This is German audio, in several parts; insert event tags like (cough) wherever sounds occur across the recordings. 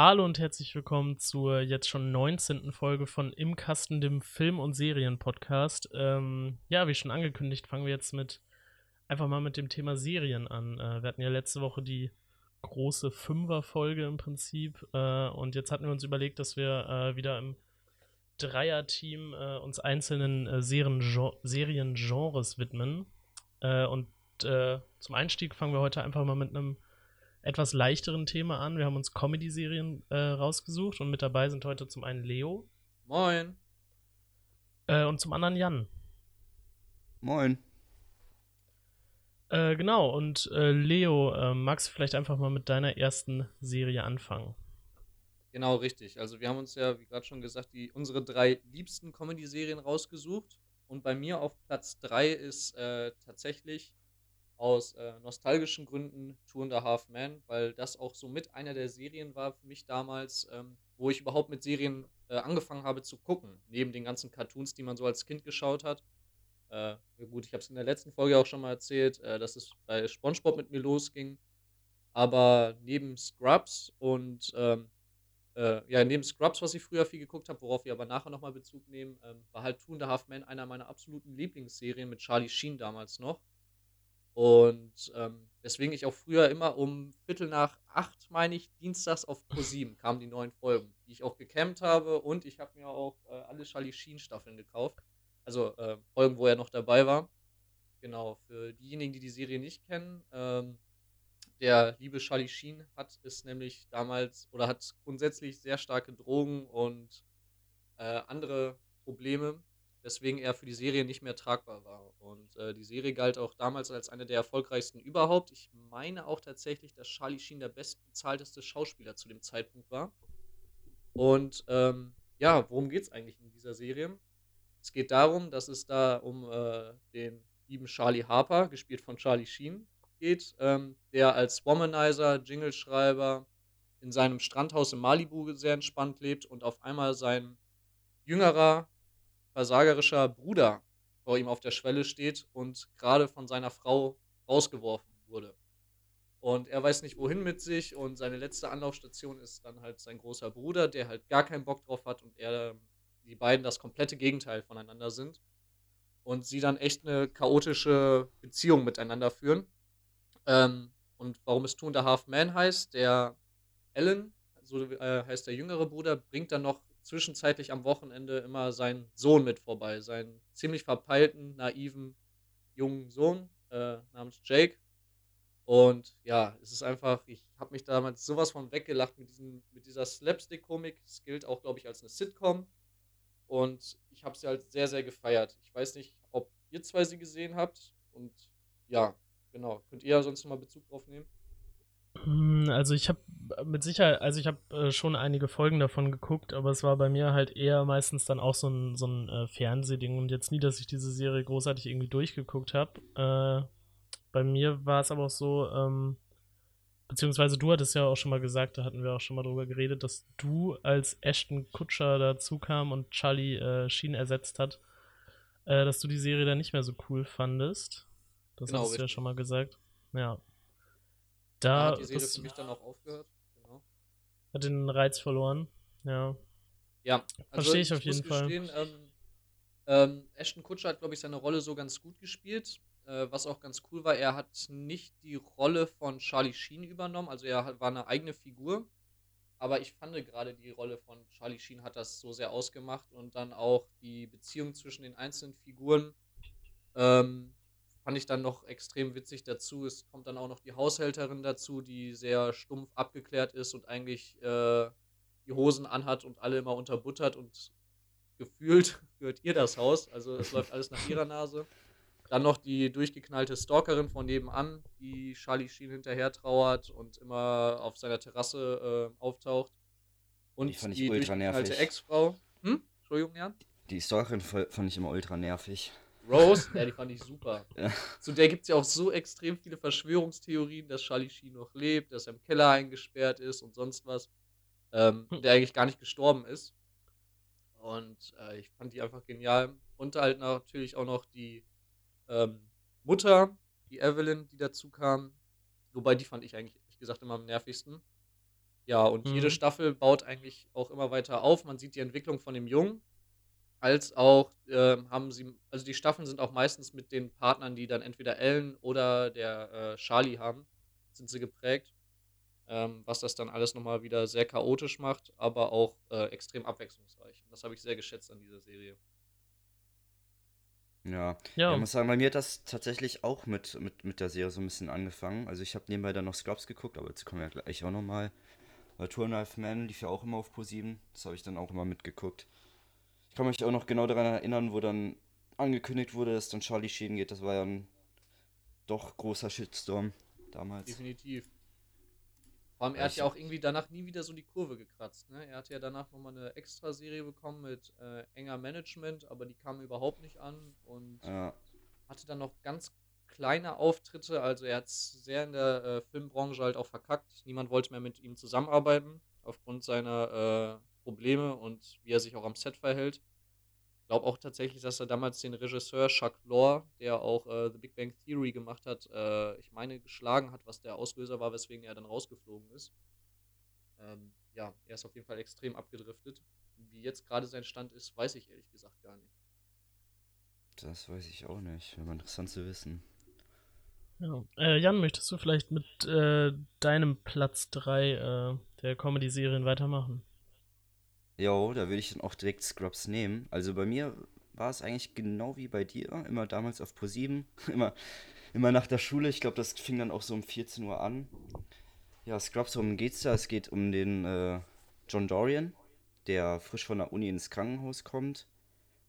Hallo und herzlich willkommen zur jetzt schon 19. Folge von Im Kasten, dem Film- und Serien-Podcast. Ähm, ja, wie schon angekündigt, fangen wir jetzt mit einfach mal mit dem Thema Serien an. Äh, wir hatten ja letzte Woche die große Fünfer-Folge im Prinzip äh, und jetzt hatten wir uns überlegt, dass wir äh, wieder im Dreier-Team äh, uns einzelnen äh, Seriengenres widmen. Äh, und zum Einstieg fangen wir heute einfach mal mit einem etwas leichteren Thema an. Wir haben uns Comedy-Serien äh, rausgesucht und mit dabei sind heute zum einen Leo. Moin. Äh, und zum anderen Jan. Moin. Äh, genau, und äh, Leo, äh, magst du vielleicht einfach mal mit deiner ersten Serie anfangen? Genau, richtig. Also wir haben uns ja, wie gerade schon gesagt, die, unsere drei liebsten Comedy-Serien rausgesucht. Und bei mir auf Platz 3 ist äh, tatsächlich aus äh, nostalgischen Gründen Two and a Half Men, weil das auch so mit einer der Serien war für mich damals, ähm, wo ich überhaupt mit Serien äh, angefangen habe zu gucken, neben den ganzen Cartoons, die man so als Kind geschaut hat. Äh, gut, ich habe es in der letzten Folge auch schon mal erzählt, äh, dass es bei SpongeBob mit mir losging. Aber neben Scrubs und ähm, äh, ja, neben Scrubs, was ich früher viel geguckt habe, worauf wir aber nachher nochmal Bezug nehmen, ähm, war halt Two and a Half Men einer meiner absoluten Lieblingsserien mit Charlie Sheen damals noch. Und ähm, deswegen ich auch früher immer um Viertel nach acht, meine ich, dienstags auf Pro7 kamen die neuen Folgen, die ich auch gecampt habe und ich habe mir auch äh, alle Charlie Sheen Staffeln gekauft. Also äh, Folgen, wo er noch dabei war. Genau, für diejenigen, die die Serie nicht kennen, ähm, der liebe Charlie Sheen hat es nämlich damals oder hat grundsätzlich sehr starke Drogen und äh, andere Probleme weswegen er für die Serie nicht mehr tragbar war. Und äh, die Serie galt auch damals als eine der erfolgreichsten überhaupt. Ich meine auch tatsächlich, dass Charlie Sheen der bestbezahlteste Schauspieler zu dem Zeitpunkt war. Und ähm, ja, worum geht es eigentlich in dieser Serie? Es geht darum, dass es da um äh, den lieben Charlie Harper, gespielt von Charlie Sheen, geht, ähm, der als Womanizer, Jingleschreiber in seinem Strandhaus in Malibu sehr entspannt lebt und auf einmal sein jüngerer versagerischer Bruder vor ihm auf der Schwelle steht und gerade von seiner Frau rausgeworfen wurde. Und er weiß nicht, wohin mit sich und seine letzte Anlaufstation ist dann halt sein großer Bruder, der halt gar keinen Bock drauf hat und er, die beiden das komplette Gegenteil voneinander sind. Und sie dann echt eine chaotische Beziehung miteinander führen. Ähm, und warum es Two and a Half Man heißt, der Alan, so äh, heißt der jüngere Bruder, bringt dann noch zwischenzeitlich am Wochenende immer seinen Sohn mit vorbei, seinen ziemlich verpeilten, naiven, jungen Sohn äh, namens Jake. Und ja, es ist einfach, ich habe mich damals sowas von weggelacht mit, diesen, mit dieser Slapstick-Komik. Es gilt auch, glaube ich, als eine Sitcom. Und ich habe sie halt sehr, sehr gefeiert. Ich weiß nicht, ob ihr zwei sie gesehen habt. Und ja, genau. Könnt ihr ja sonst nochmal Bezug drauf nehmen? Hm, also ich habe mit Sicherheit, also ich habe äh, schon einige Folgen davon geguckt, aber es war bei mir halt eher meistens dann auch so ein, so ein äh, Fernsehding und jetzt nie, dass ich diese Serie großartig irgendwie durchgeguckt habe. Äh, bei mir war es aber auch so, ähm, beziehungsweise du hattest ja auch schon mal gesagt, da hatten wir auch schon mal drüber geredet, dass du als Ashton Kutscher dazu kam und Charlie äh, Sheen ersetzt hat, äh, dass du die Serie dann nicht mehr so cool fandest. Das genau, hast du ja schon mal gesagt. Ja. Da, hat die Serie für mich dann auch aufgehört. Hat den Reiz verloren. Ja. Ja, also verstehe ich auf jeden Fall. Gestehen, ähm, ähm, Ashton Kutscher hat, glaube ich, seine Rolle so ganz gut gespielt. Äh, was auch ganz cool war, er hat nicht die Rolle von Charlie Sheen übernommen. Also er hat, war eine eigene Figur. Aber ich fand gerade die Rolle von Charlie Sheen hat das so sehr ausgemacht und dann auch die Beziehung zwischen den einzelnen Figuren. Ähm, fand ich dann noch extrem witzig dazu. Es kommt dann auch noch die Haushälterin dazu, die sehr stumpf abgeklärt ist und eigentlich äh, die Hosen anhat und alle immer unterbuttert und gefühlt (laughs) gehört ihr das Haus. Also es läuft alles nach ihrer Nase. Dann noch die durchgeknallte Stalkerin von nebenan, die Charlie Sheen hinterher trauert und immer auf seiner Terrasse äh, auftaucht. Und die, die durchgeknallte Ex-Frau. Hm? Entschuldigung, Jan? Die Stalkerin fand ich immer ultra nervig. Rose, ja, die fand ich super. Ja. Zu der gibt es ja auch so extrem viele Verschwörungstheorien, dass Charlie Sheen noch lebt, dass er im Keller eingesperrt ist und sonst was. Ähm, hm. Der eigentlich gar nicht gestorben ist. Und äh, ich fand die einfach genial. Und halt natürlich auch noch die ähm, Mutter, die Evelyn, die dazu kam. Wobei die fand ich eigentlich, ehrlich gesagt, immer am nervigsten. Ja, und Mhm. jede Staffel baut eigentlich auch immer weiter auf. Man sieht die Entwicklung von dem Jungen, als auch ähm, haben sie, also die Staffeln sind auch meistens mit den Partnern, die dann entweder Ellen oder der äh, Charlie haben, sind sie geprägt. Ähm, was das dann alles nochmal wieder sehr chaotisch macht, aber auch äh, extrem abwechslungsreich. Und das habe ich sehr geschätzt an dieser Serie. Ja. Ja. Ich muss sagen, bei mir hat das tatsächlich auch mit, mit, mit der Serie so ein bisschen angefangen. Also ich habe nebenbei dann noch Scrubs geguckt, aber dazu kommen wir ja gleich auch nochmal. Weil Two and a Half Men lief ja auch immer auf Pro7. Das habe ich dann auch immer mitgeguckt. Kann mich auch noch genau daran erinnern, wo dann angekündigt wurde, dass dann Charlie Sheen geht. Das war ja ein doch großer Shitstorm damals. Definitiv. Vor allem, er hat ja auch irgendwie danach nie wieder so die Kurve gekratzt. Ne? Er hatte ja danach nochmal eine Extra-Serie bekommen mit äh, enger Management, aber die kam überhaupt nicht an und Ja, hatte dann noch ganz kleine Auftritte. Also er hat es sehr in der äh, Filmbranche halt auch verkackt. Niemand wollte mehr mit ihm zusammenarbeiten, aufgrund seiner äh, Probleme und wie er sich auch am Set verhält. Ich glaube auch tatsächlich, dass er damals den Regisseur Chuck Lorre, der auch äh, The Big Bang Theory gemacht hat, äh, ich meine, geschlagen hat, was der Auslöser war, weswegen er dann rausgeflogen ist. Ähm, ja, er ist auf jeden Fall extrem abgedriftet. Wie jetzt gerade sein Stand ist, weiß ich ehrlich gesagt gar nicht. das weiß ich auch nicht. Wäre mal interessant zu wissen. Ja. Äh, Jan, möchtest du vielleicht mit äh, deinem Platz 3 äh, der Comedy-Serien weitermachen? Jo, da würde ich dann auch direkt Scrubs nehmen. Also bei mir war es eigentlich genau wie bei dir, immer damals auf Pro7, (laughs) immer, immer nach der Schule. Ich glaube, das fing dann auch so um 14 Uhr an. Ja, Scrubs, worum geht's da? Es geht um den äh, John Dorian, der frisch von der Uni ins Krankenhaus kommt,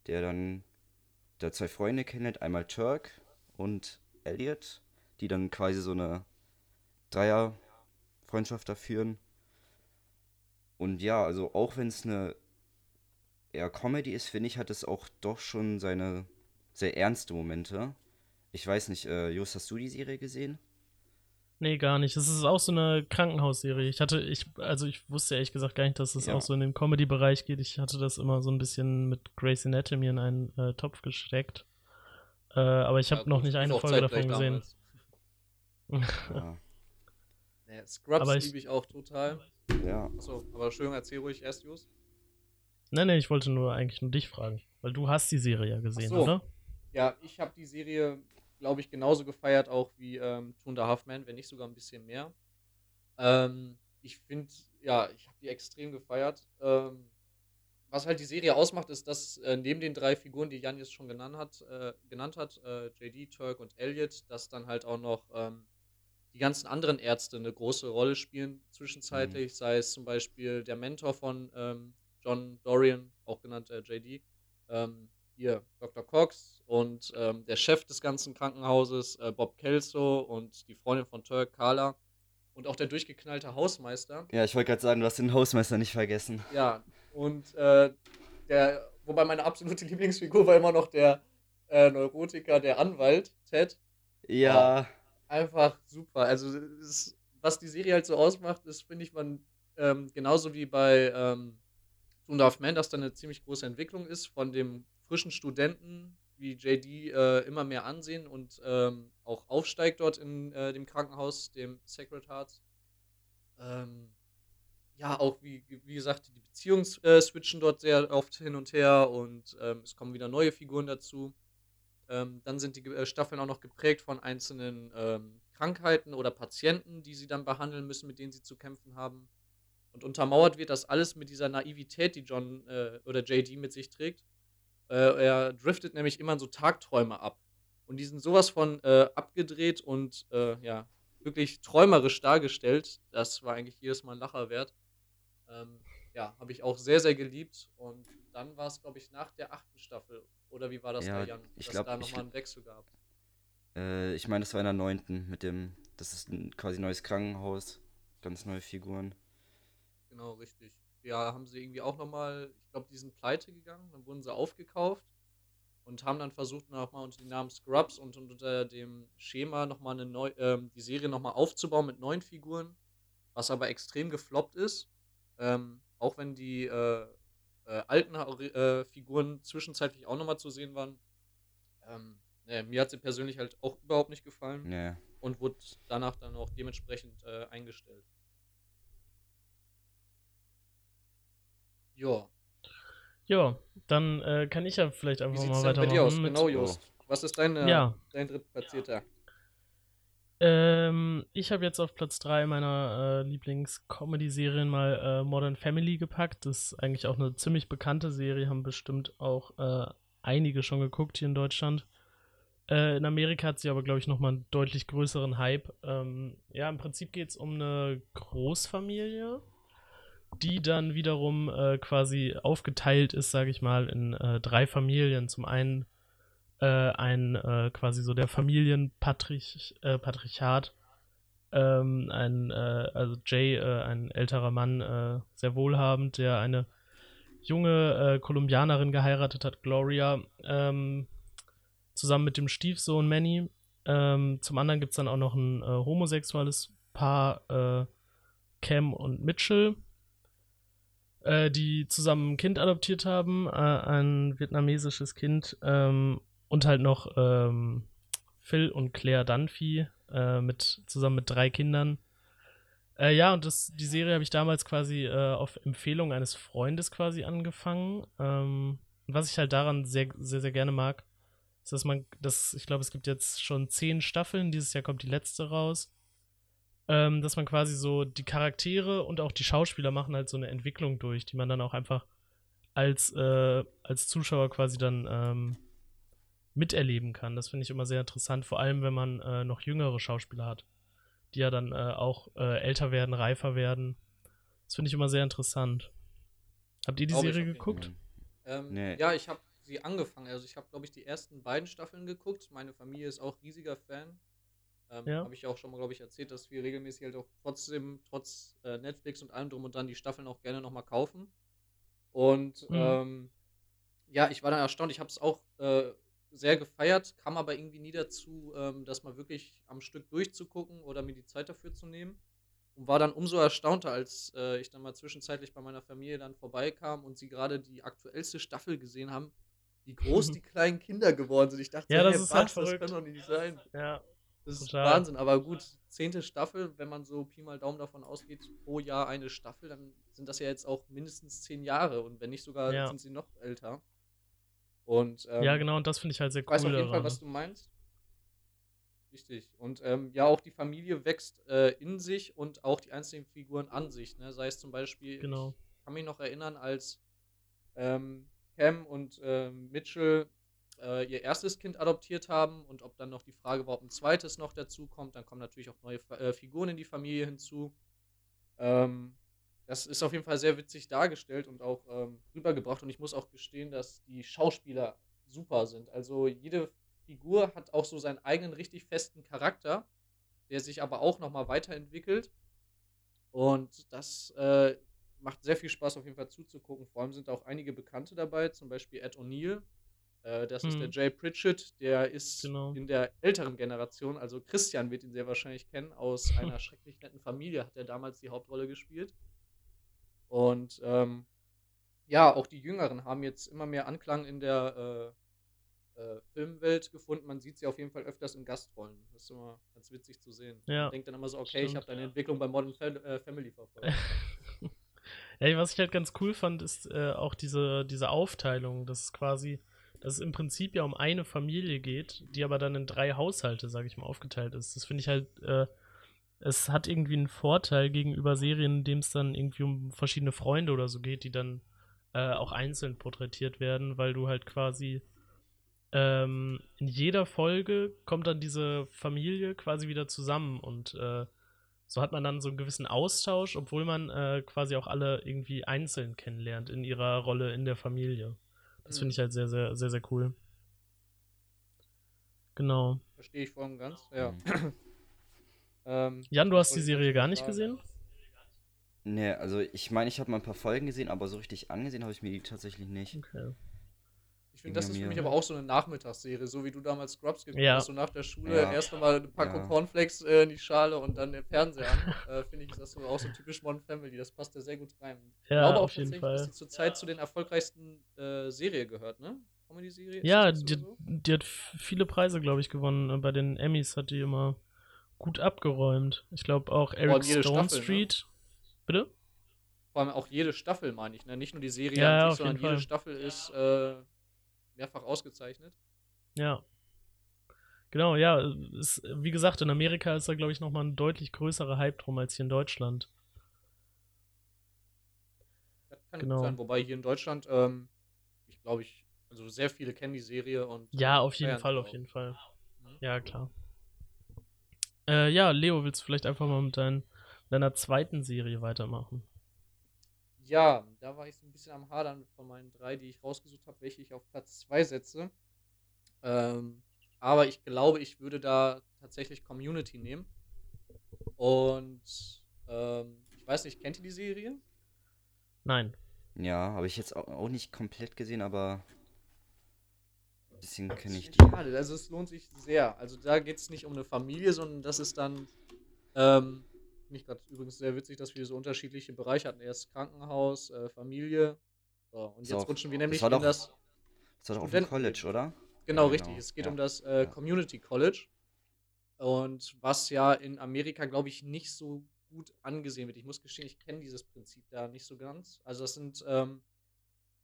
der dann da zwei Freunde kennenlernt, einmal Turk und Elliot, die dann quasi so eine Dreier-Freundschaft da führen. Und ja, also auch wenn es eine eher Comedy ist, finde ich, hat es auch doch schon seine sehr ernste Momente. Ich weiß nicht, äh, Jos, hast du die Serie gesehen? Nee, gar nicht. Es ist auch so eine Krankenhausserie. Ich hatte, ich, also ich wusste ehrlich gesagt gar nicht, dass es Ja. auch so in den Comedy-Bereich geht. Ich hatte das immer so ein bisschen mit Grey's Anatomy in einen äh, Topf gesteckt. Äh, aber ich habe Ja, noch nicht eine Folge davon gesehen. (laughs) Ja. Naja, Scrubs liebe ich auch total. Ja. Achso, aber Entschuldigung, erzähl ruhig erst, Jus. Nee, nee, ich wollte nur eigentlich nur dich fragen. Weil du hast die Serie ja gesehen, so. oder? Ja, ich habe die Serie, glaube ich, genauso gefeiert, auch wie ähm, Two and a Half Men, wenn nicht sogar ein bisschen mehr. Ähm, ich finde, ja, ich habe die extrem gefeiert. Ähm, was halt die Serie ausmacht, ist, dass äh, neben den drei Figuren, die Jan jetzt schon genannt hat, äh, genannt hat äh, JD, Turk und Elliot, dass dann halt auch noch ähm, die ganzen anderen Ärzte eine große Rolle spielen zwischenzeitlich, sei es zum Beispiel der Mentor von ähm, John Dorian, auch genannt äh, JD, ähm, hier Dr. Cox und ähm, der Chef des ganzen Krankenhauses, äh, Bob Kelso und die Freundin von Turk, Carla und auch der durchgeknallte Hausmeister. Ja, ich wollte gerade sagen, du hast den Hausmeister nicht vergessen. Ja, und äh, der, wobei meine absolute (laughs) Lieblingsfigur war immer noch der äh, Neurotiker, der Anwalt, Ted. Ja, Einfach super. Also, ist, was die Serie halt so ausmacht, ist, finde ich, man ähm, genauso wie bei ähm, a Half Men, dass da eine ziemlich große Entwicklung ist von dem frischen Studenten, wie JD äh, immer mehr ansehen und ähm, auch aufsteigt dort in äh, dem Krankenhaus, dem Sacred Hearts. Ähm, ja, auch wie, wie gesagt, die Beziehungen äh, switchen dort sehr oft hin und her und ähm, es kommen wieder neue Figuren dazu. Ähm, dann sind die äh, Staffeln auch noch geprägt von einzelnen ähm, Krankheiten oder Patienten, die sie dann behandeln müssen, mit denen sie zu kämpfen haben. Und untermauert wird das alles mit dieser Naivität, die John äh, oder JD mit sich trägt. Äh, er driftet nämlich immer in so Tagträume ab. Und die sind sowas von äh, abgedreht und äh, ja, wirklich träumerisch dargestellt. Das war eigentlich jedes Mal ein Lacher wert. Ähm, ja, habe ich auch sehr, sehr geliebt. Und dann war es, glaube ich, nach der achten Staffel. Oder wie war das Ja, bei Jan? ich dass glaub- da nochmal einen Wechsel gab. äh, ich meine, das war in der neunten mit dem, das ist ein quasi neues Krankenhaus, ganz neue Figuren. Genau, richtig. Ja, haben sie irgendwie auch nochmal, ich glaube, die sind pleite gegangen, dann wurden sie aufgekauft und haben dann versucht, nochmal unter dem Namen Scrubs und unter dem Schema nochmal eine neu, ähm, die Serie nochmal aufzubauen mit neuen Figuren, was aber extrem gefloppt ist. Ähm, auch wenn die äh, äh, alten äh, Figuren zwischenzeitlich auch nochmal zu sehen waren. Ähm, äh, mir hat sie persönlich halt auch überhaupt nicht gefallen nee. und wurde danach dann auch dementsprechend äh, eingestellt. Ja. Ja, dann äh, kann ich ja vielleicht einfach mal weitermachen. Genau, oh. Jost. Was ist deine, äh, ja. dein drittplatzierter? Ja. Ähm, ich habe jetzt auf Platz 3 meiner äh, Lieblings-Comedy-Serien mal äh, Modern Family gepackt. Das ist eigentlich auch eine ziemlich bekannte Serie, haben bestimmt auch äh, einige schon geguckt hier in Deutschland. Äh, in Amerika hat sie aber, glaube ich, nochmal einen deutlich größeren Hype. Ähm, ja, im Prinzip geht es um eine Großfamilie, die dann wiederum äh, quasi aufgeteilt ist, sage ich mal, in äh, drei Familien. Zum einen äh, ein äh, quasi so der Familienpatrichat, äh, Patrichat. Ähm, ein, äh, also Jay, äh, ein älterer Mann, äh, sehr wohlhabend, der eine junge äh, Kolumbianerin geheiratet hat, Gloria, ähm, zusammen mit dem Stiefsohn Manny. Ähm, zum anderen gibt es dann auch noch ein äh, homosexuelles Paar, äh, Cam und Mitchell, äh, die zusammen ein Kind adoptiert haben, äh, ein vietnamesisches Kind. Ähm, und halt noch ähm, Phil und Claire Dunphy äh, mit, zusammen mit drei Kindern. Äh, ja, und das, die Serie habe ich damals quasi äh, auf Empfehlung eines Freundes quasi angefangen. Ähm, was ich halt daran sehr, sehr, sehr gerne mag, ist, dass man, das, ich glaube, es gibt jetzt schon zehn Staffeln, dieses Jahr kommt die letzte raus. Ähm, dass man quasi so die Charaktere und auch die Schauspieler machen halt so eine Entwicklung durch, die man dann auch einfach als, äh, als Zuschauer quasi dann ähm, miterleben kann. Das finde ich immer sehr interessant, vor allem wenn man äh, noch jüngere Schauspieler hat, die ja dann äh, auch äh, älter werden, reifer werden. Das finde ich immer sehr interessant. Habt ihr die Glaub Serie geguckt? Ähm, Nee. Ja, ich habe sie angefangen. Also ich habe, glaube ich, die ersten beiden Staffeln geguckt. Meine Familie ist auch riesiger Fan. Ähm, Ja. Habe ich auch schon mal, glaube ich, erzählt, dass wir regelmäßig halt auch trotzdem, trotz äh, Netflix und allem drum und dran, die Staffeln auch gerne nochmal kaufen. Und Mhm. ähm, ja, ich war dann erstaunt. Ich habe es auch äh, sehr gefeiert, kam aber irgendwie nie dazu, ähm, das mal wirklich am Stück durchzugucken oder mir die Zeit dafür zu nehmen. Und war dann umso erstaunter, als äh, ich dann mal zwischenzeitlich bei meiner Familie dann vorbeikam und sie gerade die aktuellste Staffel gesehen haben, wie groß (laughs) die kleinen Kinder geworden sind. Ich dachte, Ja, das hey, ist halt was, das verrückt. kann doch nicht sein. (laughs) Ja, Das ist Total. Wahnsinn. Aber gut, zehnte Staffel, wenn man so Pi mal Daumen davon ausgeht, pro Jahr eine Staffel, dann sind das ja jetzt auch mindestens zehn Jahre und wenn nicht sogar, Ja. sind sie noch älter. Und ähm, ja, genau, und das finde ich halt sehr ich weiß cool auf jeden Fall, was du meinst. Richtig. Und ähm, ja, auch die Familie wächst äh, in sich und auch die einzelnen Figuren an sich. Ne? Sei es zum Beispiel, Genau. ich kann mich noch erinnern, als ähm, Cam und ähm, Mitchell äh, ihr erstes Kind adoptiert haben und ob dann noch die Frage war, ob ein zweites noch dazu kommt. Dann kommen natürlich auch neue äh, Figuren in die Familie hinzu. Ähm, das ist auf jeden Fall sehr witzig dargestellt und auch ähm, rübergebracht. Und ich muss auch gestehen, dass die Schauspieler super sind. Also jede Figur hat auch so seinen eigenen richtig festen Charakter, der sich aber auch nochmal weiterentwickelt. Und das äh, macht sehr viel Spaß, auf jeden Fall zuzugucken. Vor allem sind auch einige Bekannte dabei, zum Beispiel Ed O'Neill. Äh, das ist Mhm. der Jay Pritchett, der ist Genau. in der älteren Generation, also Christian wird ihn sehr wahrscheinlich kennen, aus (laughs) einer schrecklich netten Familie hat er damals die Hauptrolle gespielt. Und ähm, ja, auch die Jüngeren haben jetzt immer mehr Anklang in der äh, äh, Filmwelt gefunden. Man sieht sie auf jeden Fall öfters in Gastrollen. Das ist immer ganz witzig zu sehen. Ja, Man denkt dann immer so, okay, ich stimmt. habe deine Entwicklung bei Modern Fam äh, Family verfolgt. (laughs) Ja, was ich halt ganz cool fand, ist äh, auch diese, diese Aufteilung, dass es quasi, dass es im Prinzip ja um eine Familie geht, die aber dann in drei Haushalte, sage ich mal, aufgeteilt ist. Das finde ich halt, äh, es hat irgendwie einen Vorteil gegenüber Serien, in dem es dann irgendwie um verschiedene Freunde oder so geht, die dann äh, auch einzeln porträtiert werden, weil du halt quasi ähm, in jeder Folge kommt dann diese Familie quasi wieder zusammen und äh, so hat man dann so einen gewissen Austausch, obwohl man äh, quasi auch alle irgendwie einzeln kennenlernt in ihrer Rolle in der Familie. Das finde ich halt sehr, sehr, sehr, sehr cool. Genau. Verstehe ich voll und ganz. Ja. Mhm. Ähm, Jan, du hast die Serie gar nicht gesehen? Nee, also ich meine, ich habe mal ein paar Folgen gesehen, aber so richtig angesehen habe ich mir die tatsächlich nicht. Okay. Ich finde, das ist für mich aber auch so eine Nachmittagsserie, so wie du damals Scrubs geguckt Ja. hast, so nach der Schule Ja. erst nochmal eine Packung Ja. Cornflakes äh, in die Schale und dann den Fernseher an. (laughs) äh, finde ich, ist das so auch so typisch Modern Family. Das passt da sehr gut rein. Ich Ja, glaube auch tatsächlich, dass Fall. die zurzeit zu den erfolgreichsten äh, Serie gehört, ne? Comedy-Serie? Ja, die, so? die hat viele Preise, glaube ich, gewonnen. Äh, Bei den Emmys hat die immer gut abgeräumt. Ich glaube auch Eric Stone Staffel, ne? Street. Bitte? vor allem auch jede Staffel, meine ich. Ne? Nicht nur die Serie Ja, an auf sich, sondern jeden jede Fall. Staffel ist äh, mehrfach ausgezeichnet. Ja. Genau, ja. Ist, wie gesagt, in Amerika ist da, glaube ich, nochmal ein deutlich größerer Hype drum als hier in Deutschland. Das kann Genau. gut sein. Wobei hier in Deutschland, ähm, ich glaube, ich, also sehr viele kennen die Serie und. Ja, auf jeden Fall, auf jeden Fall. Ja, klar. Äh, ja, Leo, willst du vielleicht einfach mal mit dein, deiner zweiten Serie weitermachen? Ja, da war ich so ein bisschen am Hadern von meinen drei, die ich rausgesucht habe, welche ich auf Platz 2 setze. Ähm, aber ich glaube, ich würde da tatsächlich Community nehmen. Und ähm, ich weiß nicht, kennt ihr die Serie? Nein. Ja, habe ich jetzt auch nicht komplett gesehen, aber bisschen kenne ich die. Schade, also es lohnt sich sehr. Also da geht es nicht um eine Familie, sondern das ist dann, ähm, nicht gerade übrigens sehr witzig, dass wir so unterschiedliche Bereiche hatten. Erst Krankenhaus, äh, Familie. So, und So, jetzt rutschen wir nämlich in doch das. Das war doch auf dem College, oder? Genau, Ja, richtig. genau, Es geht ja. um das äh. Community College. Und was ja in Amerika, glaube ich, nicht so gut angesehen wird. Ich muss gestehen, ich kenne dieses Prinzip da nicht so ganz. Also das sind ähm,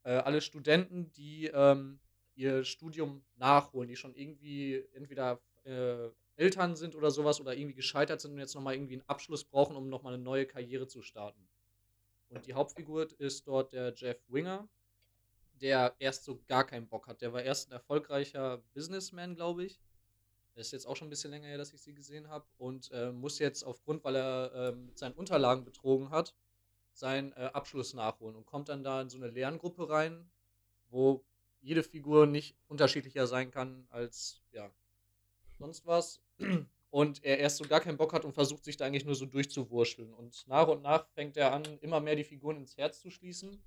äh, alle Studenten, die ähm, ihr Studium nachholen, die schon irgendwie entweder äh, Eltern sind oder sowas oder irgendwie gescheitert sind und jetzt nochmal irgendwie einen Abschluss brauchen, um nochmal eine neue Karriere zu starten. Und die Hauptfigur ist dort der Jeff Winger, der erst so gar keinen Bock hat. Der war erst ein erfolgreicher Businessman, glaube ich. Das ist jetzt auch schon ein bisschen länger her, dass ich sie gesehen habe. Und äh, muss jetzt aufgrund, weil er äh, seinen Unterlagen betrogen hat, seinen äh, Abschluss nachholen und kommt dann da in so eine Lerngruppe rein, wo jede Figur nicht unterschiedlicher sein kann als ja sonst was. (clears throat) Und er erst so gar keinen Bock hat und versucht sich da eigentlich nur so durchzuwurschteln. Und nach und nach fängt er an, immer mehr die Figuren ins Herz zu schließen,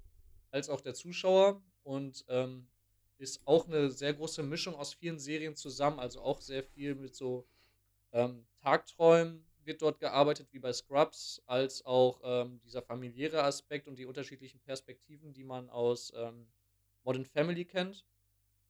als auch der Zuschauer. Und ähm, ist auch eine sehr große Mischung aus vielen Serien zusammen, also auch sehr viel mit so ähm, Tagträumen wird dort gearbeitet, wie bei Scrubs, als auch ähm, dieser familiäre Aspekt und die unterschiedlichen Perspektiven, die man aus ähm, Modern Family kennt.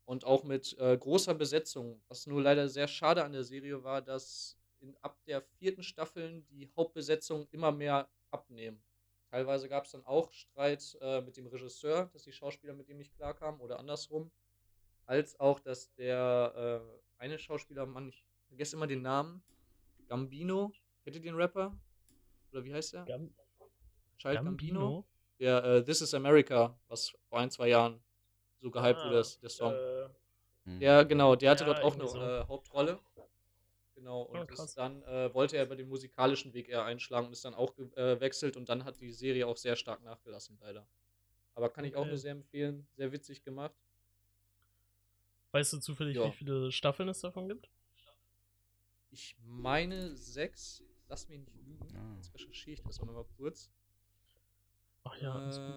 Und auch mit äh, großer Besetzung. Was nur leider sehr schade an der Serie war, dass in, ab der vierten Staffel die Hauptbesetzung immer mehr abnehmen. Teilweise gab es dann auch Streit äh, mit dem Regisseur, dass die Schauspieler mit ihm nicht klarkamen oder andersrum. Als auch, dass der äh, eine Schauspieler, Mann, ich vergesse immer den Namen, Gambino, kennt ihr den Rapper? Oder wie heißt der? Gam Child Gambino? Gambino? Der äh, This is America, was vor ein, zwei Jahren so gehypt Ah, wurde, das, der Song. Äh, Hm. Ja, genau, der hatte Ja, dort auch eine so. äh, Hauptrolle. Genau, und Oh, dann äh, wollte er über den musikalischen Weg eher einschlagen und ist dann auch gewechselt und dann hat die Serie auch sehr stark nachgelassen, leider. Aber kann ich auch Okay. nur sehr empfehlen, sehr witzig gemacht. weißt du zufällig, Ja. wie viele Staffeln es davon gibt? Ich meine sechs, lass mich nicht lügen, Ah. jetzt recherchiere ich das auch nochmal kurz. Ach ja, alles gut.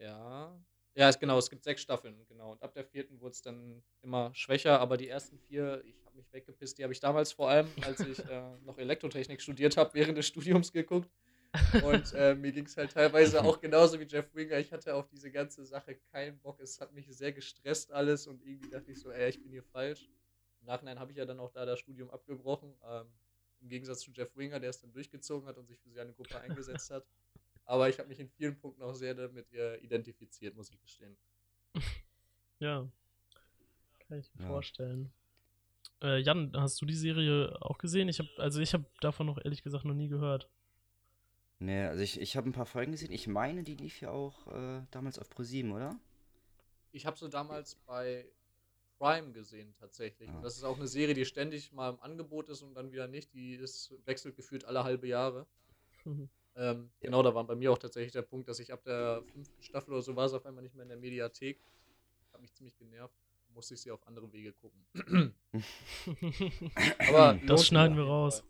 Ja. Ja, ist genau, es gibt sechs Staffeln, genau. Und ab der vierten wurde es dann immer schwächer, aber die ersten vier, ich habe mich weggepisst, die habe ich damals vor allem, als ich äh, (laughs) noch Elektrotechnik studiert habe, während des Studiums geguckt. Und äh, mir ging es halt teilweise auch genauso wie Jeff Winger. Ich hatte auf diese ganze Sache keinen Bock. Es hat mich sehr gestresst alles und irgendwie dachte ich so, ey, ich bin hier falsch. Im Nachhinein habe ich ja dann auch da das Studium abgebrochen. Ähm, Im Gegensatz zu Jeff Winger, der es dann durchgezogen hat und sich für seine Gruppe eingesetzt hat. Aber ich habe mich in vielen Punkten auch sehr damit identifiziert, muss ich gestehen. (laughs) Ja. Kann ich mir Ja. vorstellen. Äh, Jan, hast du die Serie auch gesehen? Ich habe, also ich habe davon noch ehrlich gesagt noch nie gehört. Nee, also ich, ich habe ein paar Folgen gesehen. Ich meine, die lief ja auch äh, damals auf Pro7, oder? Ich habe sie damals bei Prime gesehen, tatsächlich. Ah. Und das ist auch eine Serie, die ständig mal im Angebot ist und dann wieder nicht. Die ist, wechselt gefühlt alle halbe Jahre. (laughs) Ähm, Genau, da war bei mir auch tatsächlich der Punkt, dass ich ab der fünften Staffel oder so war es auf einmal nicht mehr in der Mediathek. Hat mich ziemlich genervt. Musste ich sie auf andere Wege gucken. (laughs) Aber das schneiden wir raus.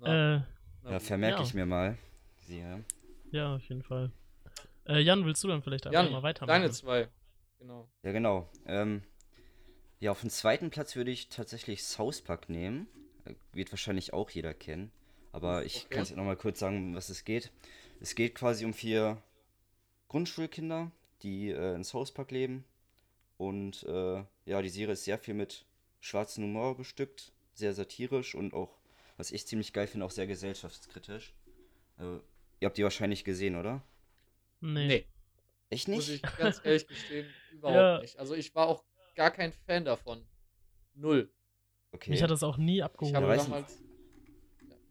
Na, Äh, na Ja, vermerke Ja. ich mir mal. Siehe. ja, auf jeden Fall. Äh, Jan, willst du dann vielleicht einfach Jan, mal weitermachen? deine zwei. Genau. Ja, genau. Ähm, ja, auf den zweiten Platz würde ich tatsächlich South Park nehmen. Äh, Wird wahrscheinlich auch jeder kennen. Aber ich Okay. kann es ja nochmal kurz sagen, um was es geht. Es geht quasi um vier Grundschulkinder, die äh, in South Park leben. Und äh, ja, die Serie ist sehr viel mit schwarzem Humor bestückt, sehr satirisch und auch, was ich ziemlich geil finde, auch sehr gesellschaftskritisch. Also, ihr habt die wahrscheinlich gesehen, oder? Nee. Nee, Echt muss nicht? ich ganz ehrlich gestehen, (laughs) überhaupt Ja. nicht. Also ich war auch gar kein Fan davon. Null. Okay. Mich hat das auch nie Ich abgeholt. habe weiß nicht. damals,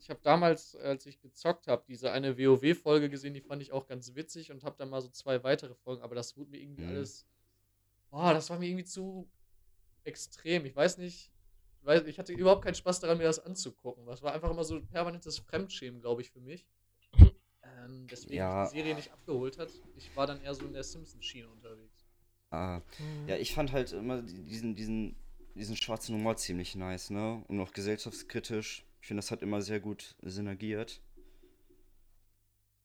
ich habe damals, als ich gezockt habe, diese eine WoW-Folge gesehen, die fand ich auch ganz witzig und habe dann mal so zwei weitere Folgen, aber das wurde mir irgendwie Mhm. alles, boah, das war mir irgendwie zu extrem. Ich weiß nicht, ich, weiß, ich hatte überhaupt keinen Spaß daran, mir das anzugucken. Das war einfach immer so permanentes Fremdschämen, glaube ich, für mich. Ähm, deswegen Ja. die Serie nicht abgeholt hat. Ich war dann eher so in der Simpsons-Schiene unterwegs. ah, Mhm. ja, ich fand halt immer die- diesen, diesen, diesen schwarzen Humor ziemlich nice, ne? Und auch gesellschaftskritisch. Ich finde, das hat immer sehr gut synergiert.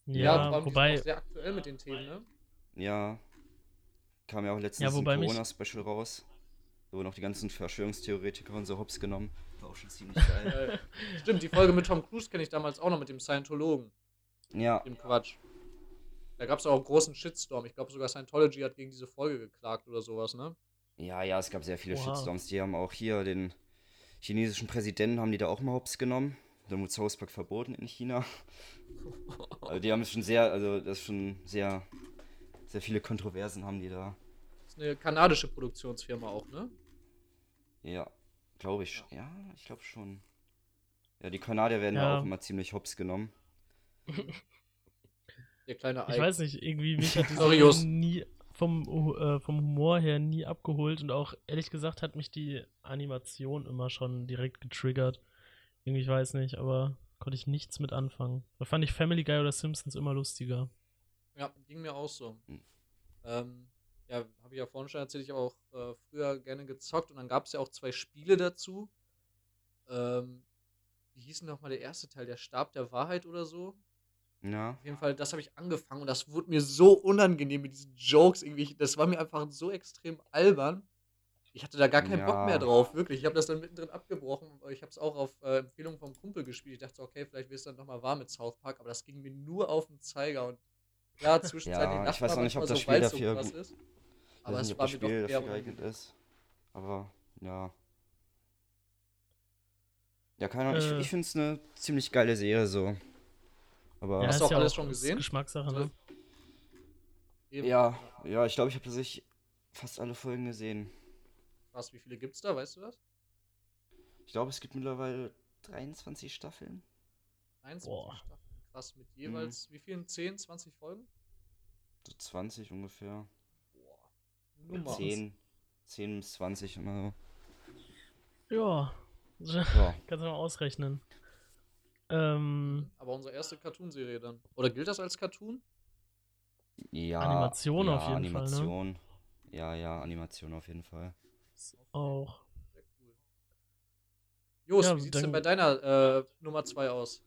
Ja, sind wobei, auch sehr aktuell mit den Themen, ne? Ja. Kam ja auch letztens Ja, wobei ein Corona-Special raus. Da wurden auch die ganzen Verschwörungstheoretiker und so hops genommen. War auch schon ziemlich geil. (laughs) Stimmt, die Folge mit Tom Cruise kenne ich damals auch noch mit dem Scientologen. ja, Dem Quatsch. Da gab es auch einen großen Shitstorm. Ich glaube sogar Scientology hat gegen diese Folge geklagt oder sowas, ne? ja, ja, es gab sehr viele Oha. Shitstorms. Die haben auch hier den chinesischen Präsidenten, haben die da auch mal hops genommen. Dann wurde South Park verboten in China. Also die haben schon sehr, also das ist schon sehr, sehr viele Kontroversen haben die da. Das ist eine kanadische Produktionsfirma auch, ne? Ja, glaube ich. Ja, ich glaube schon. Ja, die Kanadier werden Ja. da auch immer ziemlich hops genommen. Der kleine ich Ike. weiß nicht, irgendwie mich hat die Sorry, Serie Jus. nie vom, äh, vom Humor her nie abgeholt und auch ehrlich gesagt hat mich die Animation immer schon direkt getriggert. Irgendwie, ich weiß nicht, aber konnte ich nichts mit anfangen. Da fand ich Family Guy oder Simpsons immer lustiger. Ja, ging mir auch so. Hm. Ähm, ja, habe ich ja vorhin schon erzählt, ich habe auch äh, früher gerne gezockt und dann gab es ja auch zwei Spiele dazu. Ähm, wie hieß denn nochmal der erste Teil? Der Stab der Wahrheit oder so? Ja, Auf jeden Fall, das habe ich angefangen und das wurde mir so unangenehm mit diesen Jokes irgendwie. Das war mir einfach so extrem albern. Ich hatte da gar keinen Bock Ja. mehr drauf, wirklich. Ich habe das dann mittendrin abgebrochen. Ich habe es auch auf äh, Empfehlung vom Kumpel gespielt. Ich dachte, so, okay, vielleicht wird es dann nochmal warm mit South Park, aber das ging mir nur auf den Zeiger. Und klar, (laughs) zwischenzeitlich Ja, ich weiß auch nicht, ob das so, Spiel dafür gut- ist. ich Aber es nicht, war das mir doch Spiel eher dafür geeignet ist. Aber, ja. Ja, keine Ahnung, ich, Äh. ich finde es eine ziemlich geile Serie so. Aber Hast ist du auch alles auch- schon gesehen? Geschmackssache, ne? Ja, ja, ich glaube, ich habe tatsächlich fast alle Folgen gesehen. Krass, wie viele gibt's da, weißt du das? Ich glaube, es gibt mittlerweile 23 Staffeln. 21 Boah. Staffeln. Krass, mit Mhm. jeweils, wie vielen? 10, 20 Folgen? So 20 ungefähr. Boah. Nummer. 10, 10 bis 20 immer Ja. so. Ja. (laughs) Kannst du mal ausrechnen. Ähm, Aber unsere erste Cartoonserie dann. Oder gilt das als Cartoon? ja Animation ja, auf jeden Fall, ne? Animation. Ja, ja, Animation auf jeden Fall. auch. Sehr cool. Jos, Ja, wie sieht's denn bei deiner äh, Nummer 2 aus?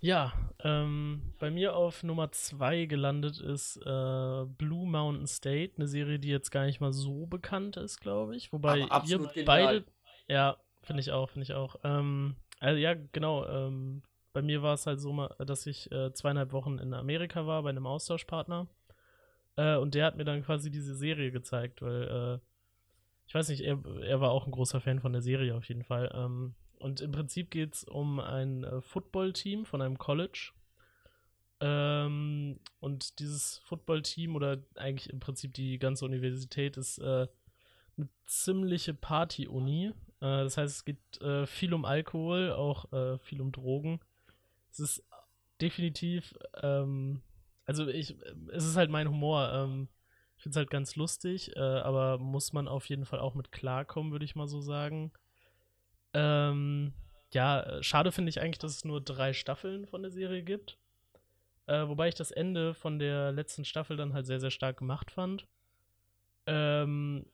Ja, ähm, bei mir auf Nummer 2 gelandet ist äh, Blue Mountain State, eine Serie, die jetzt gar nicht mal so bekannt ist, glaube ich. Wobei Aber ihr genial. beide. Ja, finde ich auch, finde ich auch. Ähm, also ja, genau. Ähm, bei mir war es halt so, dass ich äh, zweieinhalb Wochen in Amerika war bei einem Austauschpartner. Äh, und der hat mir dann quasi diese Serie gezeigt, weil äh, ich weiß nicht, er, er war auch ein großer Fan von der Serie auf jeden Fall. Ähm, und im Prinzip geht es um ein äh, Football-Team von einem College. Ähm, und dieses Football-Team oder eigentlich im Prinzip die ganze Universität ist äh, eine ziemliche Party-Uni. Äh, das heißt, es geht äh, viel um Alkohol, auch äh, viel um Drogen. Es ist definitiv, ähm, also ich, es ist halt mein Humor. Ähm, ich finde es halt ganz lustig, aber muss man auf jeden Fall auch mit klarkommen, würde ich mal so sagen. Ähm, ja, schade finde ich eigentlich, dass es nur drei Staffeln von der Serie gibt. Äh, wobei ich das Ende von der letzten Staffel dann halt sehr, sehr stark gemacht fand. Ähm,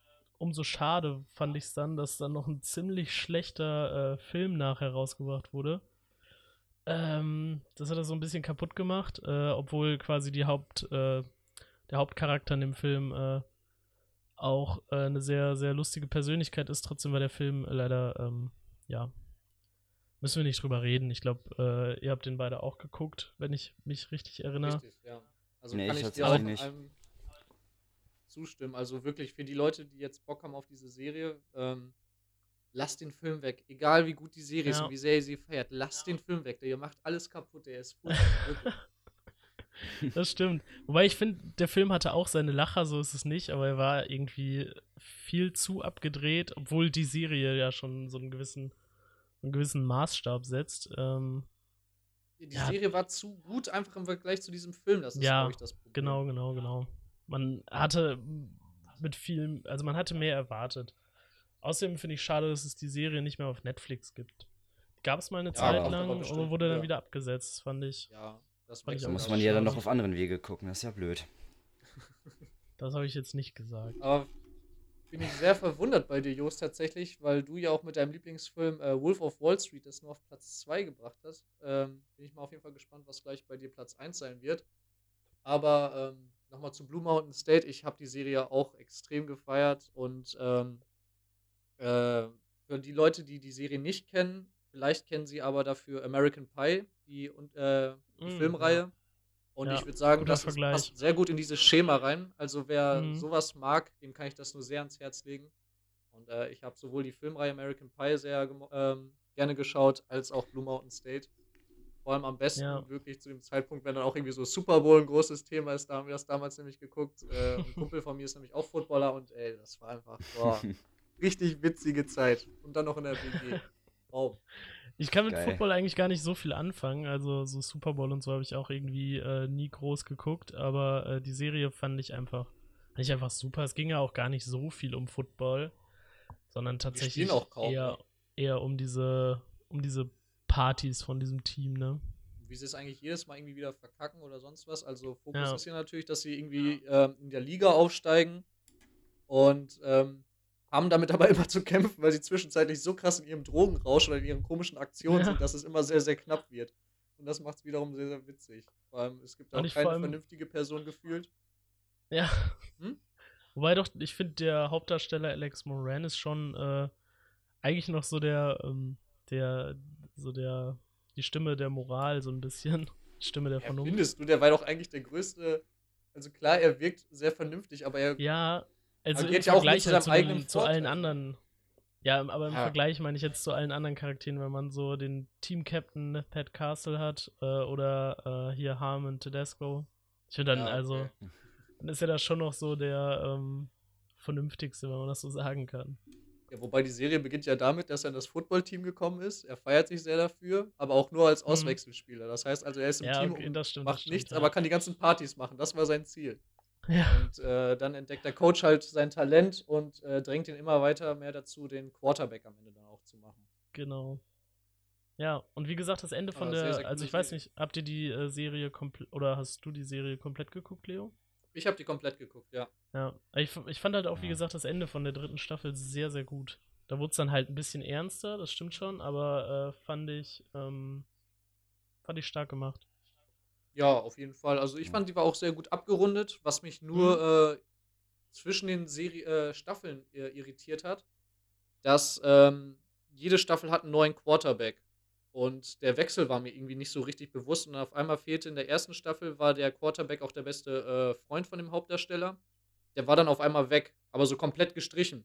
umso schade fand ich es dann, dass dann noch ein ziemlich schlechter äh, Film nachher rausgebracht wurde. Ähm, das hat er so ein bisschen kaputt gemacht, äh, obwohl quasi die Haupt, äh, der Hauptcharakter in dem Film äh, auch äh, eine sehr, sehr lustige Persönlichkeit ist. Trotzdem war der Film leider, ähm, ja, müssen wir nicht drüber reden. Ich glaube, äh, ihr habt den beide auch geguckt, wenn ich mich richtig erinnere. Richtig, ja. Also Nee, kann ich ich dir auch nicht. allem zustimmen. Also wirklich für die Leute, die jetzt Bock haben auf diese Serie, ähm, lasst den Film weg. Egal wie gut die Serie ist Ja. und wie sehr ihr sie feiert, lasst den Film weg. Der ihr macht alles kaputt. Der ist (laughs) wirklich. Das stimmt. Wobei ich finde, der Film hatte auch seine Lacher, so ist es nicht, aber er war irgendwie viel zu abgedreht, obwohl die Serie ja schon so einen gewissen, einen gewissen Maßstab setzt. Ähm, Die Ja. Serie war zu gut einfach im Vergleich zu diesem Film. Das ist, Ja, glaube ich, das Problem. genau, genau, genau. Man hatte mit viel, also man hatte mehr erwartet. Außerdem finde ich schade, dass es die Serie nicht mehr auf Netflix gibt. Gab es mal eine Ja, Zeit lang, aber bestimmt wurde dann wieder. wieder abgesetzt, fand ich. Ja, das Fand ich wechselt auch Da muss man ja dann noch auf anderen Wege gucken, das ist ja blöd. Das habe ich jetzt nicht gesagt. Aber bin ich sehr verwundert bei dir, Jost, tatsächlich, weil du ja auch mit deinem Lieblingsfilm äh, Wolf of Wall Street das nur auf Platz 2 gebracht hast. Ähm, bin ich mal auf jeden Fall gespannt, was gleich bei dir Platz 1 sein wird. Aber ähm, nochmal zu Blue Mountain State. Ich habe die Serie auch extrem gefeiert und ähm, äh, für die Leute, die die Serie nicht kennen, vielleicht kennen sie aber dafür American Pie, die, und, äh, die Mm, Filmreihe. Und Ja, ich würde sagen, das ist, passt sehr gut in dieses Schema rein. Also wer Mhm. sowas mag, dem kann ich das nur sehr ans Herz legen. Und äh, ich habe sowohl die Filmreihe American Pie sehr ähm, gerne geschaut, als auch Blue Mountain State. Vor allem am besten Ja. wirklich zu dem Zeitpunkt, wenn dann auch irgendwie so Super Bowl ein großes Thema ist. Da haben wir das damals nämlich geguckt. Äh, ein Kumpel von mir ist nämlich auch Footballer und ey, das war einfach boah, (laughs) richtig witzige Zeit. Und dann noch in der WG. Wow. Ich kann mit Geil. Football eigentlich gar nicht so viel anfangen. Also so Super Bowl und so habe ich auch irgendwie äh, nie groß geguckt, aber äh, die Serie fand ich einfach, fand ich einfach super. Es ging ja auch gar nicht so viel um Football, sondern tatsächlich kaum, eher, ne? eher um diese, um diese Partys von diesem Team, ne? wie sie es eigentlich jedes Mal irgendwie wieder verkacken oder sonst was. Also Fokus Ja. ist hier natürlich, dass sie irgendwie ähm, in der Liga aufsteigen und ähm, haben damit aber (laughs) immer zu kämpfen, weil sie zwischenzeitlich so krass in ihrem Drogenrausch oder in ihren komischen Aktionen Ja. sind, dass es immer sehr, sehr knapp wird. Und das macht es wiederum sehr, sehr witzig. Vor allem, es gibt auch keine vernünftige Person gefühlt. Ja. Hm? Wobei doch, ich finde, der Hauptdarsteller Alex Moran ist schon äh, eigentlich noch so der, ähm, der, so der, die Stimme der Moral, so ein bisschen. (laughs) Stimme der Ja, Vernunft. findest du, der war doch eigentlich der größte. Also klar, er wirkt sehr vernünftig, aber er. Ja, also im ja Vergleich zu halt zu, eigenen zu allen anderen. Ja, aber im Ja. Vergleich meine ich jetzt zu allen anderen Charakteren, wenn man so den Team-Captain Pat Castle hat äh, oder äh, hier Harmon Tedesco. Ich finde dann, Ja, also, okay. dann ist er da schon noch so der ähm, vernünftigste, wenn man das so sagen kann. Ja, wobei die Serie beginnt ja damit, dass er in das Footballteam gekommen ist. Er feiert sich sehr dafür, aber auch nur als Mhm. Auswechselspieler. Das heißt also, er ist im Ja, Team okay, und das stimmt, macht stimmt, nichts, ja. aber kann die ganzen Partys machen. Das war sein Ziel. Ja. Und äh, dann entdeckt der Coach halt sein Talent und äh, drängt ihn immer weiter mehr dazu, den Quarterback am Ende dann auch zu machen. Genau. Ja, und wie gesagt, das Ende von Aber der, sehr, sehr also ich weiß nicht, habt ihr die äh, Serie komplett, oder hast du die Serie komplett geguckt, Leo? Ich habe die komplett geguckt, ja. Ja, ich, ich fand halt auch, wie gesagt, das Ende von der dritten Staffel sehr, sehr gut. Da wurde es dann halt ein bisschen ernster, das stimmt schon, aber äh, fand ich, ähm, fand ich stark gemacht. Ja, auf jeden Fall. Also ich fand, die war auch sehr gut abgerundet, was mich nur äh, zwischen den Serie, äh, Staffeln äh, irritiert hat, dass ähm, jede Staffel hat einen neuen Quarterback. Und der Wechsel war mir irgendwie nicht so richtig bewusst. Und auf einmal fehlte in der ersten Staffel, war der Quarterback auch der beste äh, Freund von dem Hauptdarsteller. Der war dann auf einmal weg, aber so komplett gestrichen.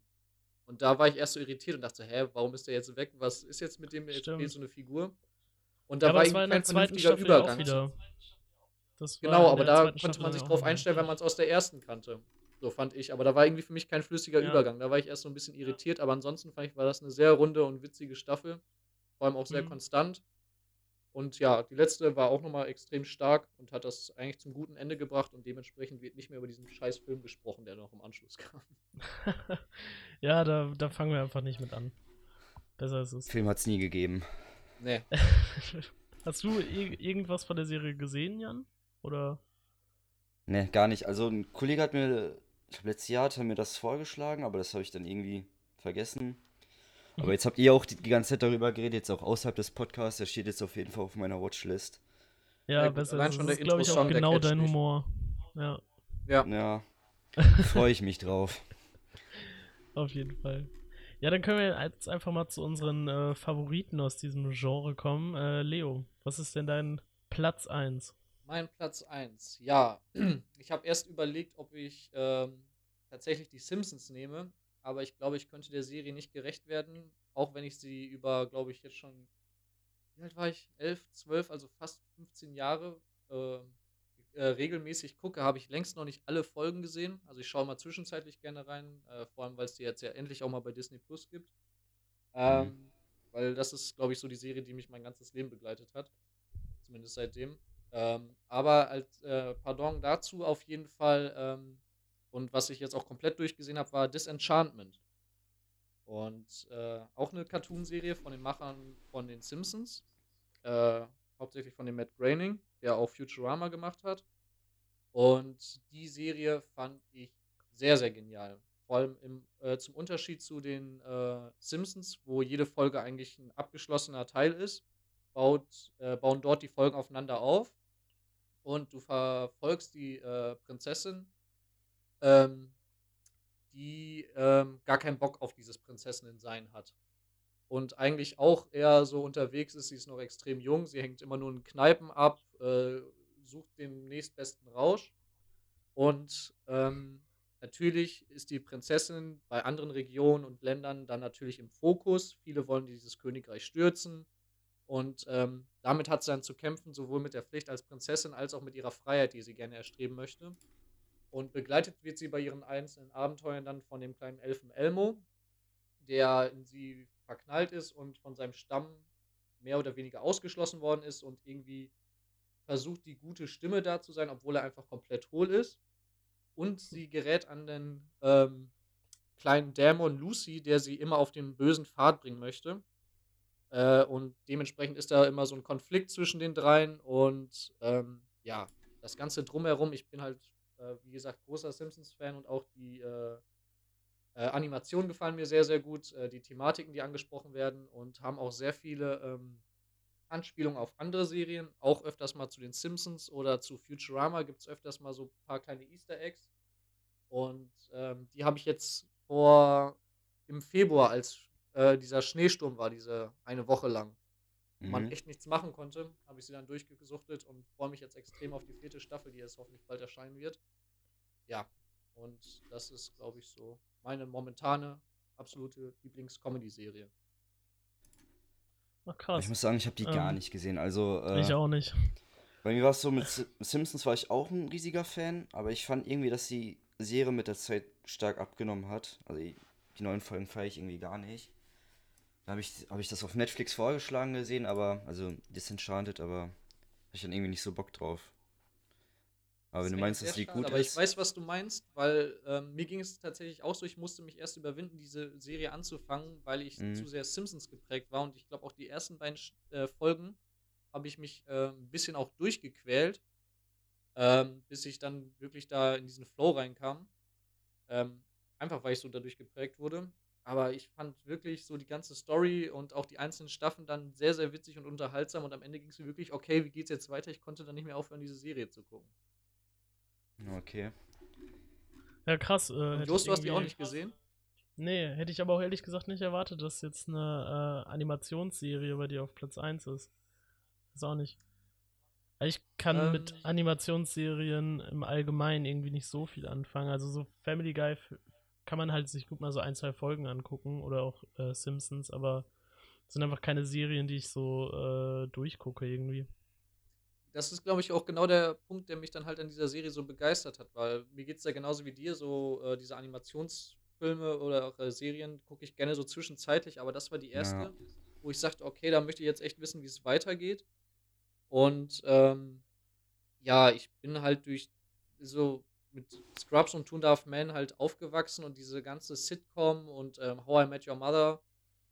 Und da war ich erst so irritiert und dachte, hä, warum ist der jetzt weg? Was ist jetzt mit dem? Jetzt fehlt so eine Figur. Und da Ja, war irgendwie in kein vernünftiger Staffel Übergang. wieder. Das war Genau, aber da konnte Staffel man sich drauf einstellen, wenn man es aus der ersten kannte. So fand ich. Aber da war irgendwie für mich kein flüssiger Ja. Übergang. Da war ich erst so ein bisschen irritiert, aber ansonsten fand ich, war das eine sehr runde und witzige Staffel. Vor allem auch sehr Mhm. konstant. Und ja, die letzte war auch nochmal extrem stark und hat das eigentlich zum guten Ende gebracht und dementsprechend wird nicht mehr über diesen scheiß Film gesprochen, der noch im Anschluss (laughs) kam. (laughs) ja, da, da fangen wir einfach nicht mit an. Besser ist es. Film hat es nie gegeben. Nee. (laughs) Hast du ir irgendwas von der Serie gesehen, Jan? Oder? Ne, gar nicht. Also ein Kollege hat mir, ich glaube letztes Jahr hat er mir das vorgeschlagen, aber das habe ich dann irgendwie vergessen. Aber jetzt habt ihr auch die, die ganze Zeit darüber geredet, jetzt auch außerhalb des Podcasts, der steht jetzt auf jeden Fall auf meiner Watchlist. Ja, Ja, besser schon Das der ist, glaube ich, auch genau dein mich. Humor. Ja, Ja. Ja, (laughs) freue ich mich drauf. auf jeden Fall. Ja, dann können wir jetzt einfach mal zu unseren äh, Favoriten aus diesem Genre kommen. Äh, Leo, was ist denn dein Platz 1? Mein Platz 1. Ja, (clears throat) ich habe erst überlegt, ob ich ähm, tatsächlich die Simpsons nehme, aber ich glaube, ich könnte der Serie nicht gerecht werden, auch wenn ich sie über, glaube ich, jetzt schon, wie alt war ich? 11, 12, also fast 15 Jahre äh, äh, regelmäßig gucke, habe ich längst noch nicht alle Folgen gesehen. Also ich schaue mal zwischenzeitlich gerne rein, äh, vor allem weil es die jetzt ja endlich auch mal bei Disney Plus gibt. Ähm, mhm. Weil das ist, glaube ich, so die Serie, die mich mein ganzes Leben begleitet hat. Zumindest seitdem. Ähm, aber als äh, Pardon dazu auf jeden Fall, ähm, und was ich jetzt auch komplett durchgesehen habe, war Disenchantment. Und äh, auch eine Cartoonserie von den Machern von den Simpsons. Äh, hauptsächlich von dem Matt Groening, der auch Futurama gemacht hat. Und die Serie fand ich sehr, sehr genial. Vor allem im, äh, zum Unterschied zu den äh, Simpsons, wo jede Folge eigentlich ein abgeschlossener Teil ist, baut, äh, bauen dort die Folgen aufeinander auf. Und du verfolgst die äh, Prinzessin, ähm, die ähm, gar keinen Bock auf dieses Prinzessinnen-Sein hat. Und eigentlich auch eher so unterwegs ist, sie ist noch extrem jung, sie hängt immer nur in Kneipen ab, äh, sucht den nächstbesten Rausch. Und ähm, natürlich ist die Prinzessin bei anderen Regionen und Ländern dann natürlich im Fokus. Viele wollen dieses Königreich stürzen. Und ähm, damit hat sie dann zu kämpfen, sowohl mit der Pflicht als Prinzessin als auch mit ihrer Freiheit, die sie gerne erstreben möchte. Und begleitet wird sie bei ihren einzelnen Abenteuern dann von dem kleinen Elfen Elmo, der in sie verknallt ist und von seinem Stamm mehr oder weniger ausgeschlossen worden ist und irgendwie versucht, die gute Stimme da zu sein, obwohl er einfach komplett hohl ist. Und sie gerät an den ähm, kleinen Dämon Lucy, der sie immer auf den bösen Pfad bringen möchte. Äh, und dementsprechend ist da immer so ein Konflikt zwischen den dreien. Und ähm, ja, das Ganze drumherum, ich bin halt, äh, wie gesagt, großer Simpsons-Fan und auch die äh, äh Animationen gefallen mir sehr, sehr gut. Äh, die Thematiken, die angesprochen werden und haben auch sehr viele ähm, Anspielungen auf andere Serien, auch öfters mal zu den Simpsons oder zu Futurama gibt es öfters mal so ein paar kleine Easter Eggs. Und ähm, die habe ich jetzt vor im Februar, als äh, dieser Schneesturm war, diese eine Woche lang, mhm. man echt nichts machen konnte, habe ich sie dann durchgesuchtet und freue mich jetzt extrem auf die vierte Staffel, die jetzt hoffentlich bald erscheinen wird. Ja, und das ist, glaube ich, so meine momentane absolute Lieblings-Comedy-Serie. Ach, krass. Ich muss sagen, ich habe die ähm, gar nicht gesehen. Also, äh, ich auch nicht. Bei mir war es so, mit Simpsons war ich auch ein riesiger Fan, aber ich fand irgendwie, dass die Serie mit der Zeit stark abgenommen hat. Also die, die neuen Folgen feiere ich irgendwie gar nicht. Da habe ich, hab ich das auf Netflix vorgeschlagen gesehen, aber, also Disenchanted, aber habe ich dann irgendwie nicht so Bock drauf. Aber wenn du meinst, dass die gut aber ist. Aber ich weiß, was du meinst, weil ähm, mir ging es tatsächlich auch so, ich musste mich erst überwinden, diese Serie anzufangen, weil ich mhm. zu sehr Simpsons geprägt war. Und ich glaube, auch die ersten beiden äh, Folgen habe ich mich äh, ein bisschen auch durchgequält, ähm, bis ich dann wirklich da in diesen Flow reinkam. Ähm, einfach weil ich so dadurch geprägt wurde. Aber ich fand wirklich so die ganze Story und auch die einzelnen Staffeln dann sehr, sehr witzig und unterhaltsam. Und am Ende ging es mir wirklich, okay, wie geht's jetzt weiter? Ich konnte dann nicht mehr aufhören, diese Serie zu gucken. Okay. Ja, krass. Äh, Jos, du hast die auch nicht gesehen? Nee, hätte ich aber auch ehrlich gesagt nicht erwartet, dass jetzt eine äh, Animationsserie bei dir auf Platz 1 ist. Ist auch nicht. Ich kann ähm, mit Animationsserien im Allgemeinen irgendwie nicht so viel anfangen. Also so Family Guy kann man halt sich gut mal so ein, zwei Folgen angucken oder auch äh, Simpsons, aber es sind einfach keine Serien, die ich so äh, durchgucke irgendwie das ist, glaube ich, auch genau der Punkt, der mich dann halt an dieser Serie so begeistert hat, weil mir geht es ja genauso wie dir, so äh, diese Animationsfilme oder auch äh, Serien gucke ich gerne so zwischenzeitlich, aber das war die erste, ja. wo ich sagte, okay, da möchte ich jetzt echt wissen, wie es weitergeht. Und ähm, ja, ich bin halt durch so mit Scrubs und Toon Darf Man halt aufgewachsen und diese ganze Sitcom und ähm, How I Met Your Mother,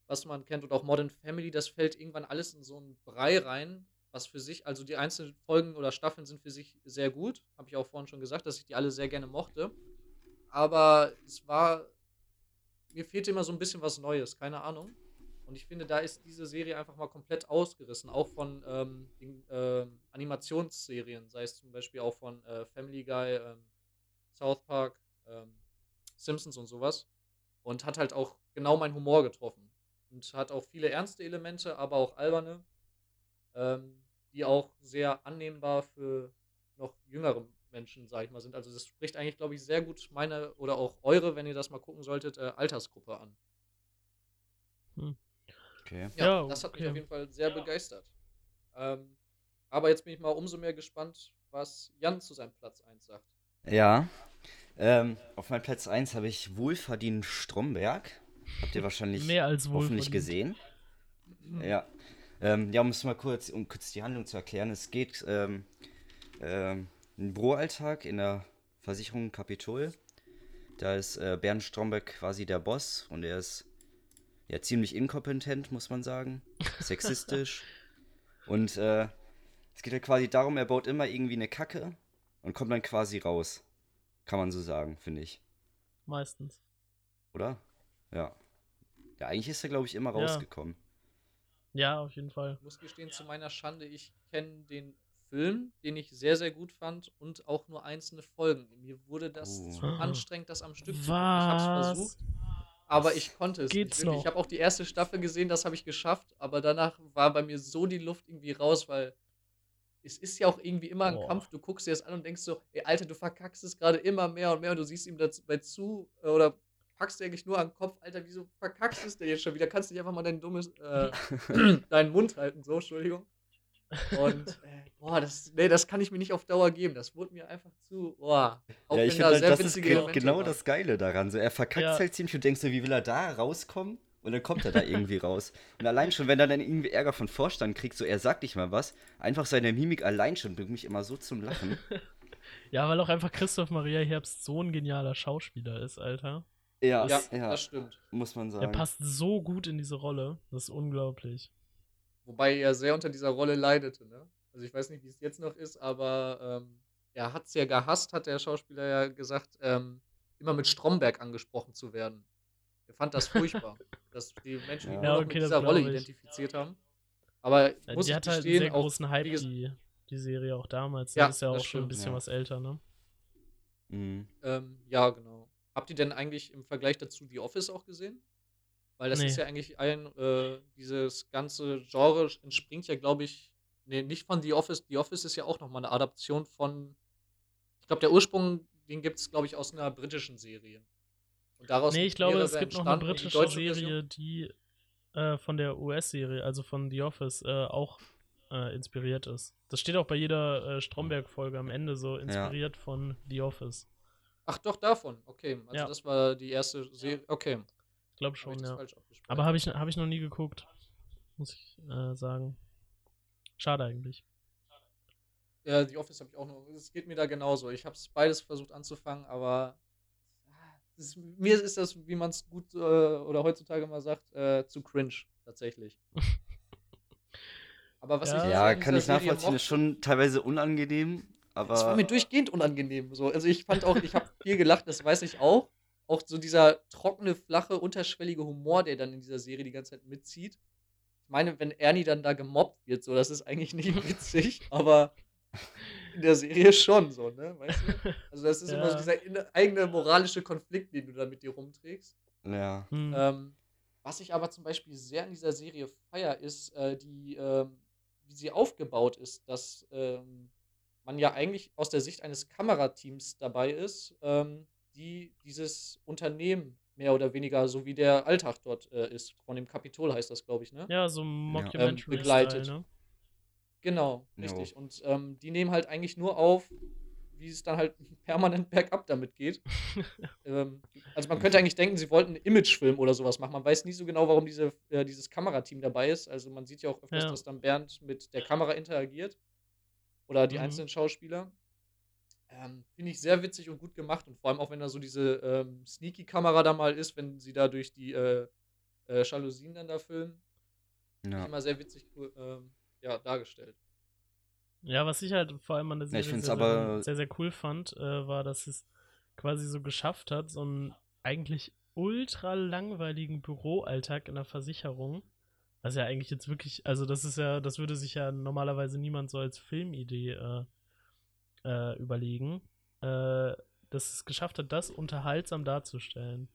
was man kennt, und auch Modern Family, das fällt irgendwann alles in so einen Brei rein, was für sich, also die einzelnen Folgen oder Staffeln sind für sich sehr gut. Habe ich auch vorhin schon gesagt, dass ich die alle sehr gerne mochte. Aber es war, mir fehlte immer so ein bisschen was Neues, keine Ahnung. Und ich finde, da ist diese Serie einfach mal komplett ausgerissen, auch von ähm, den, äh, Animationsserien, sei es zum Beispiel auch von äh, Family Guy, äh, South Park, ähm, Simpsons und sowas. Und hat halt auch genau meinen Humor getroffen. Und hat auch viele ernste Elemente, aber auch alberne. Ähm, die auch sehr annehmbar für noch jüngere Menschen, sag ich mal, sind. Also das spricht eigentlich, glaube ich, sehr gut meine oder auch eure, wenn ihr das mal gucken solltet, äh, Altersgruppe an. Hm. Okay. Ja, Ja, das hat mich okay. auf jeden Fall sehr begeistert. Ähm, aber jetzt bin ich mal umso mehr gespannt, was Jan zu seinem Platz 1 sagt. Ja. Ähm, auf meinem Platz 1 habe ich Wohlverdient Stromberg. Habt ihr wahrscheinlich Mehr als hoffentlich gesehen. Ja. Ähm, ja, um es mal kurz, um kurz die Handlung zu erklären, es geht ähm, ähm, ein Büroalltag in der Versicherung Capitol. Da ist äh, Bernd Stromberg quasi der Boss und er ist ja ziemlich inkompetent, muss man sagen. (laughs) Sexistisch. und äh, es geht ja quasi darum, er baut immer irgendwie eine Kacke und kommt dann quasi raus. Kann man so sagen, finde ich. Meistens. Oder? Ja. Ja, eigentlich ist er, glaube ich, immer Ja. rausgekommen. Ja, auf jeden Fall. Ich muss gestehen, zu meiner Schande, ich kenne den Film, den ich sehr, sehr gut fand und auch nur einzelne Folgen. Mir wurde das Oh. zu Ah. anstrengend, das am Stück zu gucken. Ich habe es versucht, aber ich konnte es Geht's nicht. noch? Ich habe auch die erste Staffel gesehen, das habe ich geschafft, aber danach war bei mir so die Luft irgendwie raus, weil es ist ja auch irgendwie immer ein Boah. Kampf. Du guckst dir das an und denkst so, ey, Alter, du verkackst es gerade immer mehr und mehr und du siehst ihm dabei zu äh, oder packst dir eigentlich nur an den Kopf, Alter, wieso verkackst du es denn jetzt schon wieder? Kannst du nicht einfach mal dein dummes, äh, (laughs) deinen Mund halten, so, Entschuldigung. Und, äh, boah, das, nee, das kann ich mir nicht auf Dauer geben. Das wurde mir einfach zu, boah. Auch ja, wenn ich da finde, sehr das ist witzige ge Elemente genau waren. das Geile daran. So, er verkackt Ja. halt ziemlich und denkst so, wie will er da rauskommen? Und dann kommt er da irgendwie raus. Und allein schon, wenn er dann irgendwie Ärger von Vorstand kriegt, so er sagt nicht mal was, einfach seine Mimik allein schon bringt mich immer so zum Lachen. (laughs) Ja, weil auch einfach Christoph Maria Herbst so ein genialer Schauspieler ist, Alter. Ja, Ja, ja, das stimmt. muss man sagen. passt so gut in diese Rolle. Das ist unglaublich. Wobei er sehr unter dieser Rolle leidete, ne? Also ich weiß nicht, wie es jetzt noch ist, aber ähm, er hat es ja gehasst, hat der Schauspieler ja gesagt, ähm, immer mit Stromberg angesprochen zu werden. Er fand das furchtbar, dass die Menschen ihn Ja. nur Ja, noch okay, mit das dieser Rolle ich. identifiziert haben. Aber Ja, muss die hat halt einen sehr großen Hype, die, die Serie auch damals. Ja, die ist ja auch das schon ein bisschen Ja. was älter, ne? Mhm. ähm, ja, genau. Habt ihr denn eigentlich im Vergleich dazu The Office auch gesehen? Weil das Nee. ist ja eigentlich ein, äh, dieses ganze Genre entspringt ja, glaube ich, nee, nicht von The Office. The Office ist ja auch nochmal eine Adaption von, ich glaube, der Ursprung, den gibt es, glaube ich, aus einer britischen Serie. Und daraus Nee, ich glaube, es gibt noch eine. Die britische deutsche Serie, Version- die äh, von der US-Serie, also von The Office, äh, auch äh, inspiriert ist. Das steht auch bei jeder äh, Stromberg-Folge am Ende so, inspiriert von The Office. Ach doch, davon. Okay, also Ja. das war die erste Serie. Okay, Ich glaube schon, ich das ja. Aber habe ich, hab ich noch nie geguckt. Muss ich äh, sagen. Schade eigentlich. Ja, The Office habe ich auch noch. Es geht mir da genauso. Ich habe es beides versucht anzufangen, aber ist, mir ist das, wie man es gut äh, oder heutzutage mal sagt, äh, zu cringe tatsächlich. (laughs) aber was Ja. ich Ja, an kann ich nachvollziehen, mochte- ist schon teilweise unangenehm, aber. es war mir durchgehend unangenehm. So. Also ich fand auch, ich habe viel gelacht, das weiß ich auch. Auch so dieser trockene, flache, unterschwellige Humor, der dann in dieser Serie die ganze Zeit mitzieht. Ich meine, wenn Ernie dann da gemobbt wird, so, das ist eigentlich nicht (laughs) witzig, aber in der Serie schon so, ne? Weißt du? (laughs) Also das ist immer so Ja. dieser eigene moralische Konflikt, den du da mit dir rumträgst. ja. Hm. Ähm, was ich aber zum Beispiel sehr in dieser Serie feier, ist, äh, die, ähm, wie sie aufgebaut ist, dass ähm, man ja eigentlich aus der Sicht eines Kamerateams dabei ist, ähm, die dieses Unternehmen mehr oder weniger, so wie der Alltag dort äh, ist. Von dem Kapitol heißt das, glaube ich, ne? ja, so Mockumentary begleitet. ne? Genau, Jo. richtig. Und ähm, die nehmen halt eigentlich nur auf, wie es dann halt (laughs) permanent bergab damit geht. (laughs) ähm, also man könnte eigentlich denken, sie wollten einen Imagefilm oder sowas machen. Man weiß nie so genau, warum diese, äh, dieses Kamerateam dabei ist. Also man sieht ja auch öfters, Ja. dass dann Bernd mit der Kamera interagiert. Oder die Mhm. einzelnen Schauspieler. Ähm, Finde ich sehr witzig und gut gemacht. Und vor allem auch, wenn da so diese ähm, Sneaky-Kamera da mal ist, wenn sie da durch die äh, äh, Jalousien dann da filmen. Finde ich ja. immer sehr witzig ähm, ja, dargestellt. Ja, was ich halt vor allem an der Ja, Serie find's sehr, aber- sehr, sehr cool fand, äh, war, dass es quasi so geschafft hat, so einen eigentlich ultra langweiligen Büroalltag in der Versicherung. Was ja eigentlich jetzt wirklich, also das ist ja, das würde sich ja normalerweise niemand so als Filmidee äh, äh, überlegen, äh, dass es geschafft hat, das unterhaltsam darzustellen.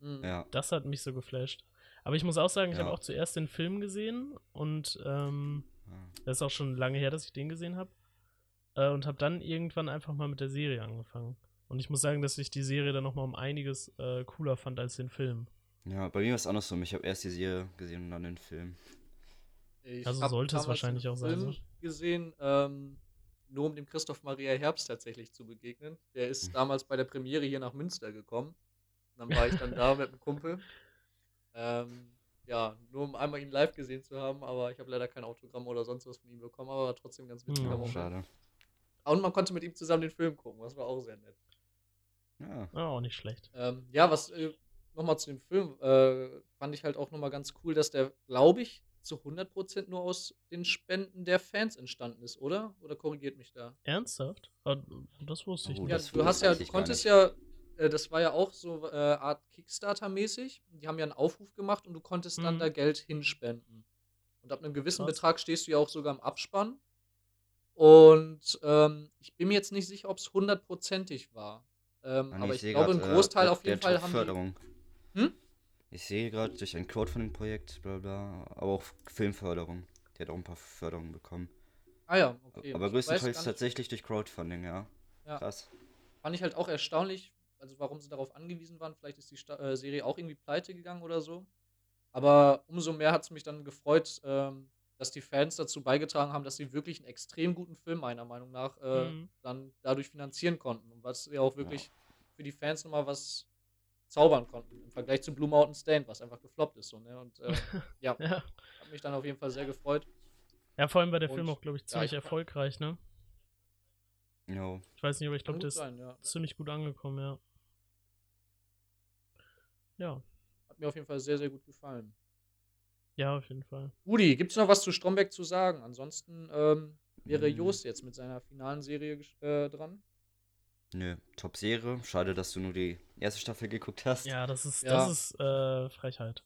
Mhm. ja. Das hat mich so geflasht. Aber ich muss auch sagen, ich Ja. habe auch zuerst den Film gesehen und ähm, das ist auch schon lange her, dass ich den gesehen habe. Äh, und habe dann irgendwann einfach mal mit der Serie angefangen. Und ich muss sagen, dass ich die Serie dann nochmal um einiges äh, cooler fand als den Film. Ja, bei mir war es andersrum. Ich habe erst die Serie gesehen und dann den Film. Ich Also sollte es wahrscheinlich auch sein, Film so. gesehen, ähm, nur um dem Christoph Maria Herbst tatsächlich zu begegnen. Der ist damals bei der Premiere hier nach Münster gekommen. Und dann war ich dann da (laughs) mit einem Kumpel. Ähm, ja, nur um einmal ihn live gesehen zu haben, aber ich habe leider kein Autogramm oder sonst was von ihm bekommen, aber war trotzdem ganz witziger Ja, Oh, Moment. schade. Und man konnte mit ihm zusammen den Film gucken, das war auch sehr nett. Ja. Ja, auch nicht schlecht. Ähm, ja, was äh, nochmal zu dem Film, äh, fand ich halt auch nochmal ganz cool, dass der, glaube ich, zu 100% nur aus den Spenden der Fans entstanden ist, oder? Oder korrigiert mich da? Ernsthaft? Ah, Das wusste ich Oh, nicht. Ja, du hast ja, du konntest ja, äh, das war ja auch so äh, Art Kickstarter-mäßig. Die haben ja einen Aufruf gemacht und du konntest dann Mhm. da Geld hinspenden. Und ab einem gewissen Krass. Betrag stehst du ja auch sogar im Abspann. Und ähm, ich bin mir jetzt nicht sicher, ob es hundertprozentig war. Ähm, nee, aber ich sehe glaube, grad, ein äh, Großteil der- auf jeden Fall haben die. Hm? Ich sehe gerade durch ein Crowdfunding-Projekt, bla bla, aber auch Filmförderung. Die hat auch ein paar Förderungen bekommen. Ah ja, okay. aber Ich größtenteils tatsächlich durch Crowdfunding, ja. Ja. Krass. Fand ich halt auch erstaunlich, also warum sie darauf angewiesen waren. Vielleicht ist die Sta äh, Serie auch irgendwie pleite gegangen oder so. Aber umso mehr hat es mich dann gefreut, ähm, dass die Fans dazu beigetragen haben, dass sie wirklich einen extrem guten Film, meiner Meinung nach, äh, Mhm. dann dadurch finanzieren konnten. Und was ja auch wirklich für die Fans nochmal was zaubern konnten. Im Vergleich zu Blue Mountain Stain, was einfach gefloppt ist. So, ne? Und äh, (laughs) ja, Ja. hat mich dann auf jeden Fall sehr gefreut. ja, vor allem war der Und- Film auch, glaube ich, ja, ziemlich ich- erfolgreich, ne? Jo. Ich weiß nicht, aber ich glaube, der gut ist sein, ja. ziemlich gut angekommen, ja. Ja, Hat mir auf jeden Fall sehr, sehr gut gefallen. ja, auf jeden Fall. Rudi, gibt es noch was zu Stromberg zu sagen? Ansonsten ähm, wäre Mm. Jost jetzt mit seiner finalen Serie äh, dran. Nö, Top-Serie. Schade, dass du nur die erste Staffel geguckt hast. Ja, das ist, Ja. das ist äh, Frechheit.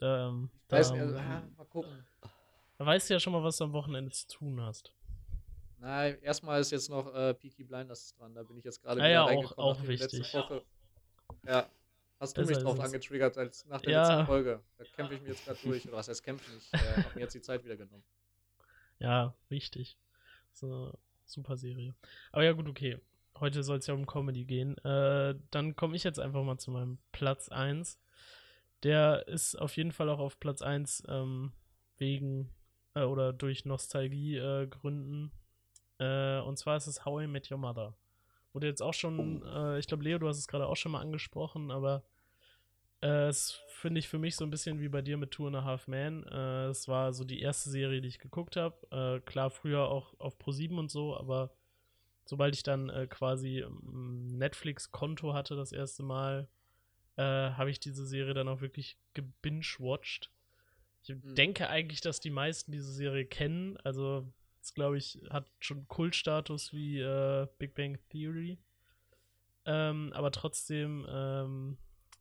Ähm, da, Weiß, äh, ah, mal gucken. da weißt du ja schon mal, was du am Wochenende zu tun hast. Nein, erstmal ist jetzt noch äh, Peaky Blinders dran. Da bin ich jetzt gerade wieder ja, auch- reingekommen, auch letzte wichtig. Woche. Ja. Hast du Besser mich drauf angetriggert als nach der Ja. letzten Folge. Da kämpfe ich mich jetzt gerade durch. (laughs) Oder was heißt kämpfen? Ich äh, habe mir jetzt die Zeit wieder genommen. Ja, wichtig. So, super Serie. Aber ja, gut, okay. Heute soll es ja um Comedy gehen. Äh, dann komme ich jetzt einfach mal zu meinem Platz 1. Der ist auf jeden Fall auch auf Platz 1 ähm, wegen äh, oder durch Nostalgie-Gründen. Äh, und zwar ist es How I Met Your Mother. Wurde jetzt auch schon, äh, ich glaube, Leo, du hast es gerade auch schon mal angesprochen, aber äh, es finde ich für mich so ein bisschen wie bei dir mit Two and a Half Men. Äh, es war so die erste Serie, die ich geguckt habe. Äh, klar, früher auch auf Pro7 und so, aber sobald ich dann äh, quasi ein Netflix-Konto hatte das erste Mal, habe ich diese Serie dann auch wirklich gebingewatcht. Ich Mhm. denke eigentlich, dass die meisten diese Serie kennen. Also, es glaube ich, hat schon Kultstatus wie äh, Big Bang Theory. Ähm, aber trotzdem ähm,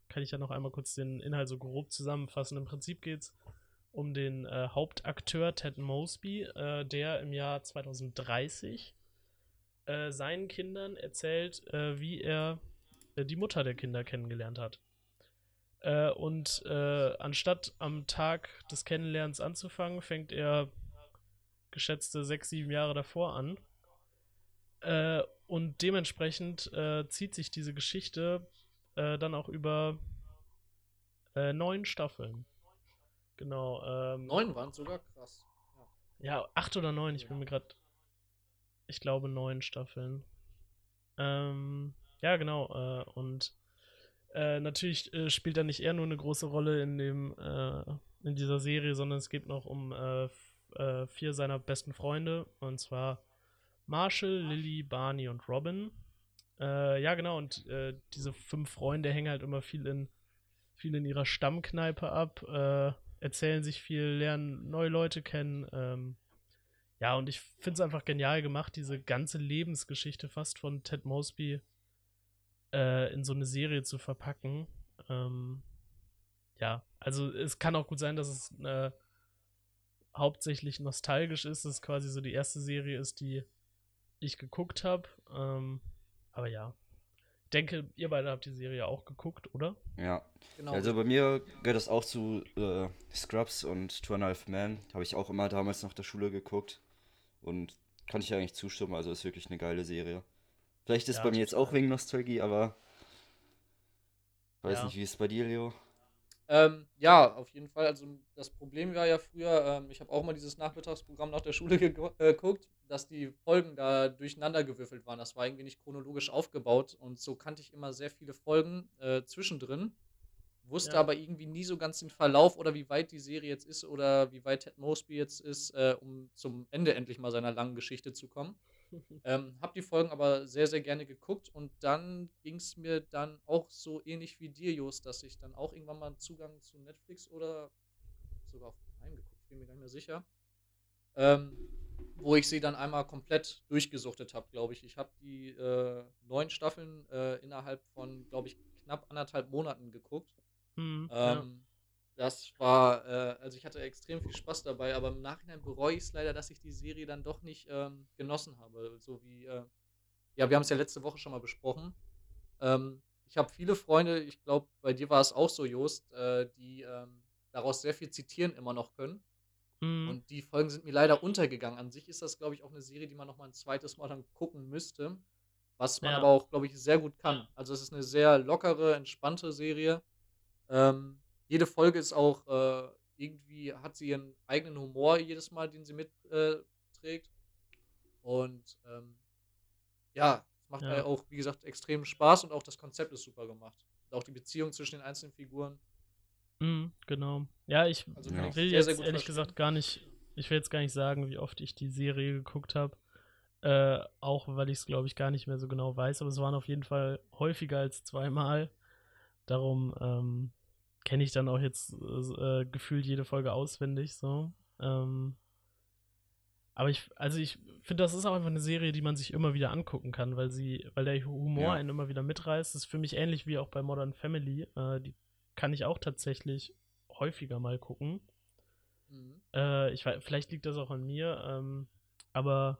kann ich ja noch einmal kurz den Inhalt so grob zusammenfassen. Im Prinzip geht es um den äh, Hauptakteur Ted Mosby, äh, der im Jahr 2030 äh, seinen Kindern erzählt, äh, wie er äh, die Mutter der Kinder kennengelernt hat. Äh, und anstatt am Tag des Kennenlernens anzufangen, fängt er geschätzte sechs, sieben Jahre davor an. Äh, und dementsprechend äh, zieht sich diese Geschichte äh, dann auch über äh, neun Staffeln. Genau. Ähm, Neun waren sogar krass. Ja. ja, acht oder neun, ich bin mir gerade. Ich glaube neun Staffeln. Ähm, ja, genau. Äh, und äh, natürlich spielt da nicht er nur eine große Rolle in dem äh, in dieser Serie, sondern es geht noch um äh, vier seiner besten Freunde und zwar Marshall, Lily, Barney und Robin. Äh, ja, genau. Und äh, diese fünf Freunde hängen halt immer viel in viel in ihrer Stammkneipe ab, äh, erzählen sich viel, lernen neue Leute kennen. Ähm, ja, und ich finde es einfach genial gemacht, diese ganze Lebensgeschichte fast von Ted Mosby äh, in so eine Serie zu verpacken. Ähm, ja, also es kann auch gut sein, dass es äh, hauptsächlich nostalgisch ist, dass es quasi so die erste Serie ist, die ich geguckt habe. Ähm, aber ja, ich denke, ihr beide habt die Serie auch geguckt, oder? Ja. Genau. Also bei mir gehört das auch zu äh, Scrubs und Two and a Half Men. Habe ich auch immer damals nach der Schule geguckt. Und kann ich ja eigentlich zustimmen, also ist wirklich eine geile Serie. Vielleicht ist Ja, bei mir jetzt auch wegen Nostalgie, aber weiß Ja. nicht, wie ist es bei dir, Leo? Ähm, ja, auf jeden Fall. Also das Problem war ja früher, ähm, ich habe auch mal dieses Nachmittagsprogramm nach der Schule äh, geguckt, dass die Folgen da durcheinander gewürfelt waren. Das war irgendwie nicht chronologisch aufgebaut und so kannte ich immer sehr viele Folgen äh, zwischendrin. Wusste ja. aber irgendwie nie so ganz den Verlauf oder wie weit die Serie jetzt ist oder wie weit Ted Mosby jetzt ist, äh, um zum Ende endlich mal seiner langen Geschichte zu kommen. Ähm, hab die Folgen aber sehr, sehr gerne geguckt und dann ging es mir dann auch so ähnlich wie dir, Jos, dass ich dann auch irgendwann mal einen Zugang zu Netflix oder sogar auf Prime geguckt, bin mir gar nicht mehr sicher, ähm, wo ich sie dann einmal komplett durchgesuchtet habe, glaube ich. Ich habe die äh, neun Staffeln äh, innerhalb von, glaube ich, knapp anderthalb Monaten geguckt. Mhm, ähm, ja. Das war, äh, also ich hatte extrem viel Spaß dabei, aber im Nachhinein bereue ich es leider, dass ich die Serie dann doch nicht ähm, genossen habe. So wie, äh, ja, wir haben es ja letzte Woche schon mal besprochen. Ähm, ich habe viele Freunde, ich glaube, bei dir war es auch so, Jost, äh, die ähm, daraus sehr viel zitieren immer noch können. Mhm. Und die Folgen sind mir leider untergegangen. An sich ist das, glaube ich, auch eine Serie, die man noch mal ein zweites Mal dann gucken müsste. Was man ja. aber auch, glaube ich, sehr gut kann. Also es ist eine sehr lockere, entspannte Serie. Ähm, jede Folge ist auch äh, irgendwie, hat sie ihren eigenen Humor jedes Mal, den sie mitträgt. Äh, und ähm, ja, es macht ja. auch, wie gesagt, extrem Spaß und auch das Konzept ist super gemacht. Und auch die Beziehung zwischen den einzelnen Figuren. Mhm, genau. Ja, ich also ja. will sehr, jetzt sehr ehrlich verstehen. gesagt gar nicht, ich will jetzt gar nicht sagen, wie oft ich die Serie geguckt habe. Äh, auch weil ich es, glaube ich, gar nicht mehr so genau weiß, aber es waren auf jeden Fall häufiger als zweimal. Darum, ähm, kenne ich dann auch jetzt äh, gefühlt jede Folge auswendig, so. Ähm, aber ich, also ich finde, das ist auch einfach eine Serie, die man sich immer wieder angucken kann, weil sie, weil der Humor ja. einen immer wieder mitreißt. Das ist für mich ähnlich wie auch bei Modern Family. Äh, die kann ich auch tatsächlich häufiger mal gucken. Mhm. Äh, ich weiß, vielleicht liegt das auch an mir, ähm, aber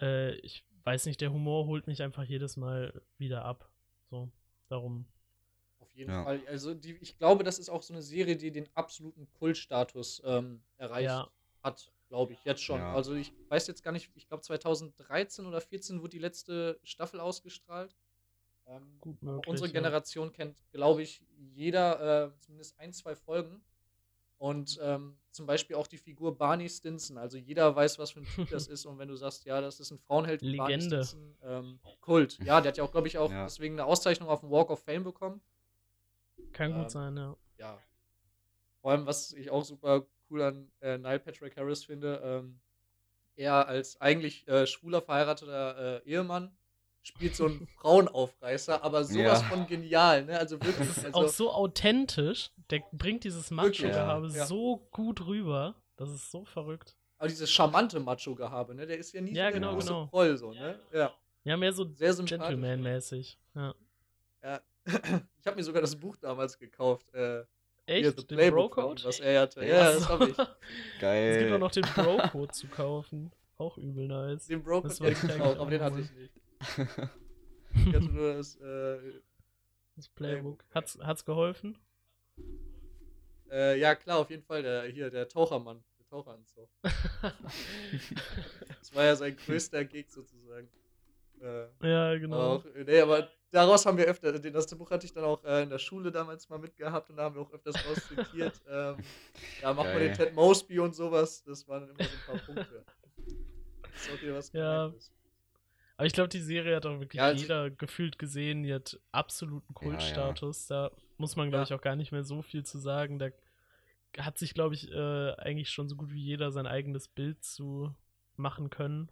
äh, ich weiß nicht, der Humor holt mich einfach jedes Mal wieder ab. So, darum jeden ja. Fall. Also die, ich glaube, das ist auch so eine Serie, die den absoluten Kultstatus ähm, erreicht ja. hat, glaube ich, jetzt schon. Ja. Also ich weiß jetzt gar nicht, ich glaube 2013 oder 2014 wurde die letzte Staffel ausgestrahlt. Ähm, Gut möglich, unsere Generation kennt, glaube ich, jeder äh, zumindest ein, zwei Folgen. Und ähm, zum Beispiel auch die Figur Barney Stinson. Also jeder weiß, was für ein Typ (laughs) das ist. Und wenn du sagst, ja, das ist ein Frauenheld, Legende. Barney Stinson, ähm, Kult. Ja, der hat ja auch, glaube ich, auch ja. deswegen eine Auszeichnung auf dem Walk of Fame bekommen. Kann ähm, gut sein, ja. Ja. Vor allem, was ich auch super cool an äh, Neil Patrick Harris finde, ähm, er als eigentlich äh, schwuler verheirateter äh, Ehemann spielt so einen (laughs) Frauenaufreißer, aber sowas ja. von genial, ne? Also wirklich. Das ist also, auch so authentisch. Der bringt dieses Macho-Gehabe ja. so gut rüber. Das ist so verrückt. Aber dieses charmante Macho-Gehabe, ne? Der ist ja nie ja, so genau, genau. Proll, so, ne? Ja. Ja, mehr so Gentleman-mäßig. Ja. ja. Ich habe mir sogar das Buch damals gekauft. Äh, Echt? Hier, Den Bro-Code? Was er hatte. Ja, das habe ich. Geil. (laughs) Es gibt auch noch den Bro-Code zu kaufen. Auch übel nice. Den Bro-Code hätte ich gekauft, aber den hatte ich nicht. (laughs) ich hatte nur das, äh, das Playbook. Hat's, hat's geholfen? Äh, ja, klar, auf jeden Fall. Der, hier, der Tauchermann. Der Taucheranzug. (laughs) das war ja sein größter Gig sozusagen. Äh, ja, genau. Auch, nee, aber daraus haben wir öfter, das Buch hatte ich dann auch äh, in der Schule damals mal mitgehabt und da haben wir auch öfters raus zitiert. (laughs) ähm, ja, mach mal den Ted Mosby und sowas, das waren dann immer so ein paar Punkte. Das ist okay, was ja. Ist. Aber ich glaube, die Serie hat auch wirklich ja, jeder gefühlt gesehen, die hat absoluten Kultstatus. Ja, ja. Da muss man, glaube ich, auch gar nicht mehr so viel zu sagen. Da hat sich, glaube ich, äh, eigentlich schon so gut wie jeder sein eigenes Bild zu machen können.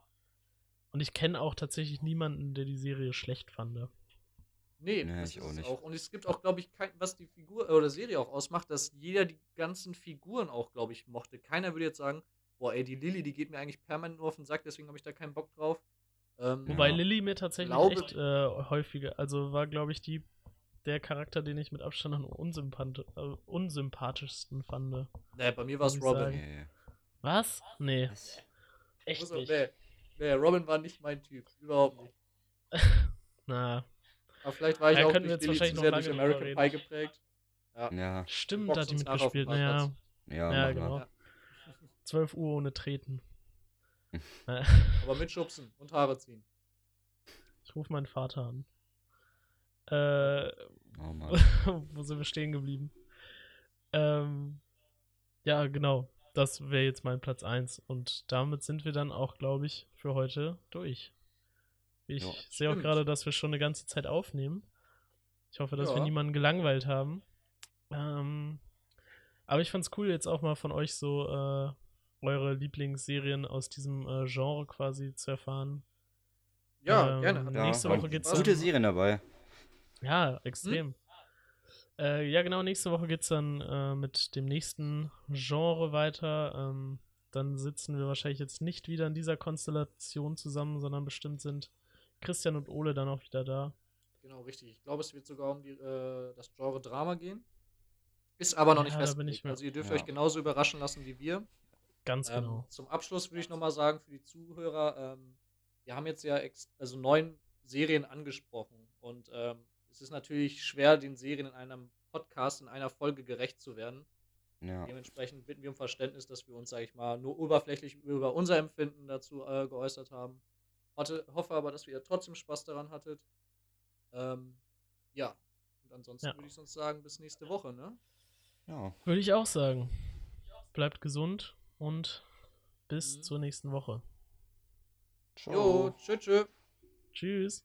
Und ich kenne auch tatsächlich niemanden, der die Serie schlecht fand. Nee, nee ich auch nicht. Auch. Und es gibt auch, glaube ich, kein, was die Figur oder Serie auch ausmacht, dass jeder die ganzen Figuren auch, glaube ich, mochte. Keiner würde jetzt sagen, boah, ey, die Lilly, die geht mir eigentlich permanent nur auf den Sack, deswegen habe ich da keinen Bock drauf. Ähm, Wobei ja. Lilly mir tatsächlich glaube, echt äh, häufiger, also war, glaube ich, die der Charakter, den ich mit Abstand am unsympath äh, unsympathischsten fand. Nee, bei mir war es Robin. Nee. Was? Nee. Echt nicht. Nee. nee, Robin war nicht mein Typ. Überhaupt nicht. (laughs) Na, aber vielleicht war ich ja, auch durch Billy zu sehr durch American Pie geprägt. Ja. ja. Stimmt, da hat die mitgespielt. Naja. Ja, ja genau. Ja. 12 Uhr ohne Treten. (laughs) Aber mit Schubsen und Haare ziehen. Ich rufe meinen Vater an. Äh, oh Mann. (laughs) wo sind wir stehen geblieben? Ähm, ja, genau. Das wäre jetzt mein Platz 1. Und damit sind wir dann auch, glaube ich, für heute durch. Ich Ja, sehe auch gerade, dass wir schon eine ganze Zeit aufnehmen. Ich hoffe, dass wir Ja. niemanden gelangweilt haben. Ähm, aber ich fand's cool, jetzt auch mal von euch so äh, eure Lieblingsserien aus diesem äh, Genre quasi zu erfahren. Ja, Ähm, gerne. Ja, nächste mir Woche geht's. Gute Serien dabei. Ja, extrem. Äh, ja, genau, nächste Woche geht's dann äh, mit dem nächsten Genre weiter. Ähm, dann sitzen wir wahrscheinlich jetzt nicht wieder in dieser Konstellation zusammen, sondern bestimmt sind Christian und Ole dann auch wieder da. Genau, richtig. Ich glaube, es wird sogar um die, äh, das Genre Drama gehen. Ist aber noch Ja, nicht festgelegt. Also ihr dürft Ja. euch genauso überraschen lassen wie wir. Ganz Ähm, genau. Zum Abschluss würde ich nochmal sagen für die Zuhörer, ähm, wir haben jetzt ja ex also neun Serien angesprochen und ähm, es ist natürlich schwer, den Serien in einem Podcast in einer Folge gerecht zu werden. Ja. Dementsprechend bitten wir um Verständnis, dass wir uns, sage ich mal, nur oberflächlich über unser Empfinden dazu äh, geäußert haben. Hatte, hoffe aber, dass ihr trotzdem Spaß daran hattet. Ähm, ja, und ansonsten Ja. würde ich sonst sagen, bis nächste Woche, ne? ja. Würde ich auch sagen. Bleibt gesund und bis Mhm. zur nächsten Woche. Ciao. Jo, tschö, tschö. Tschüss.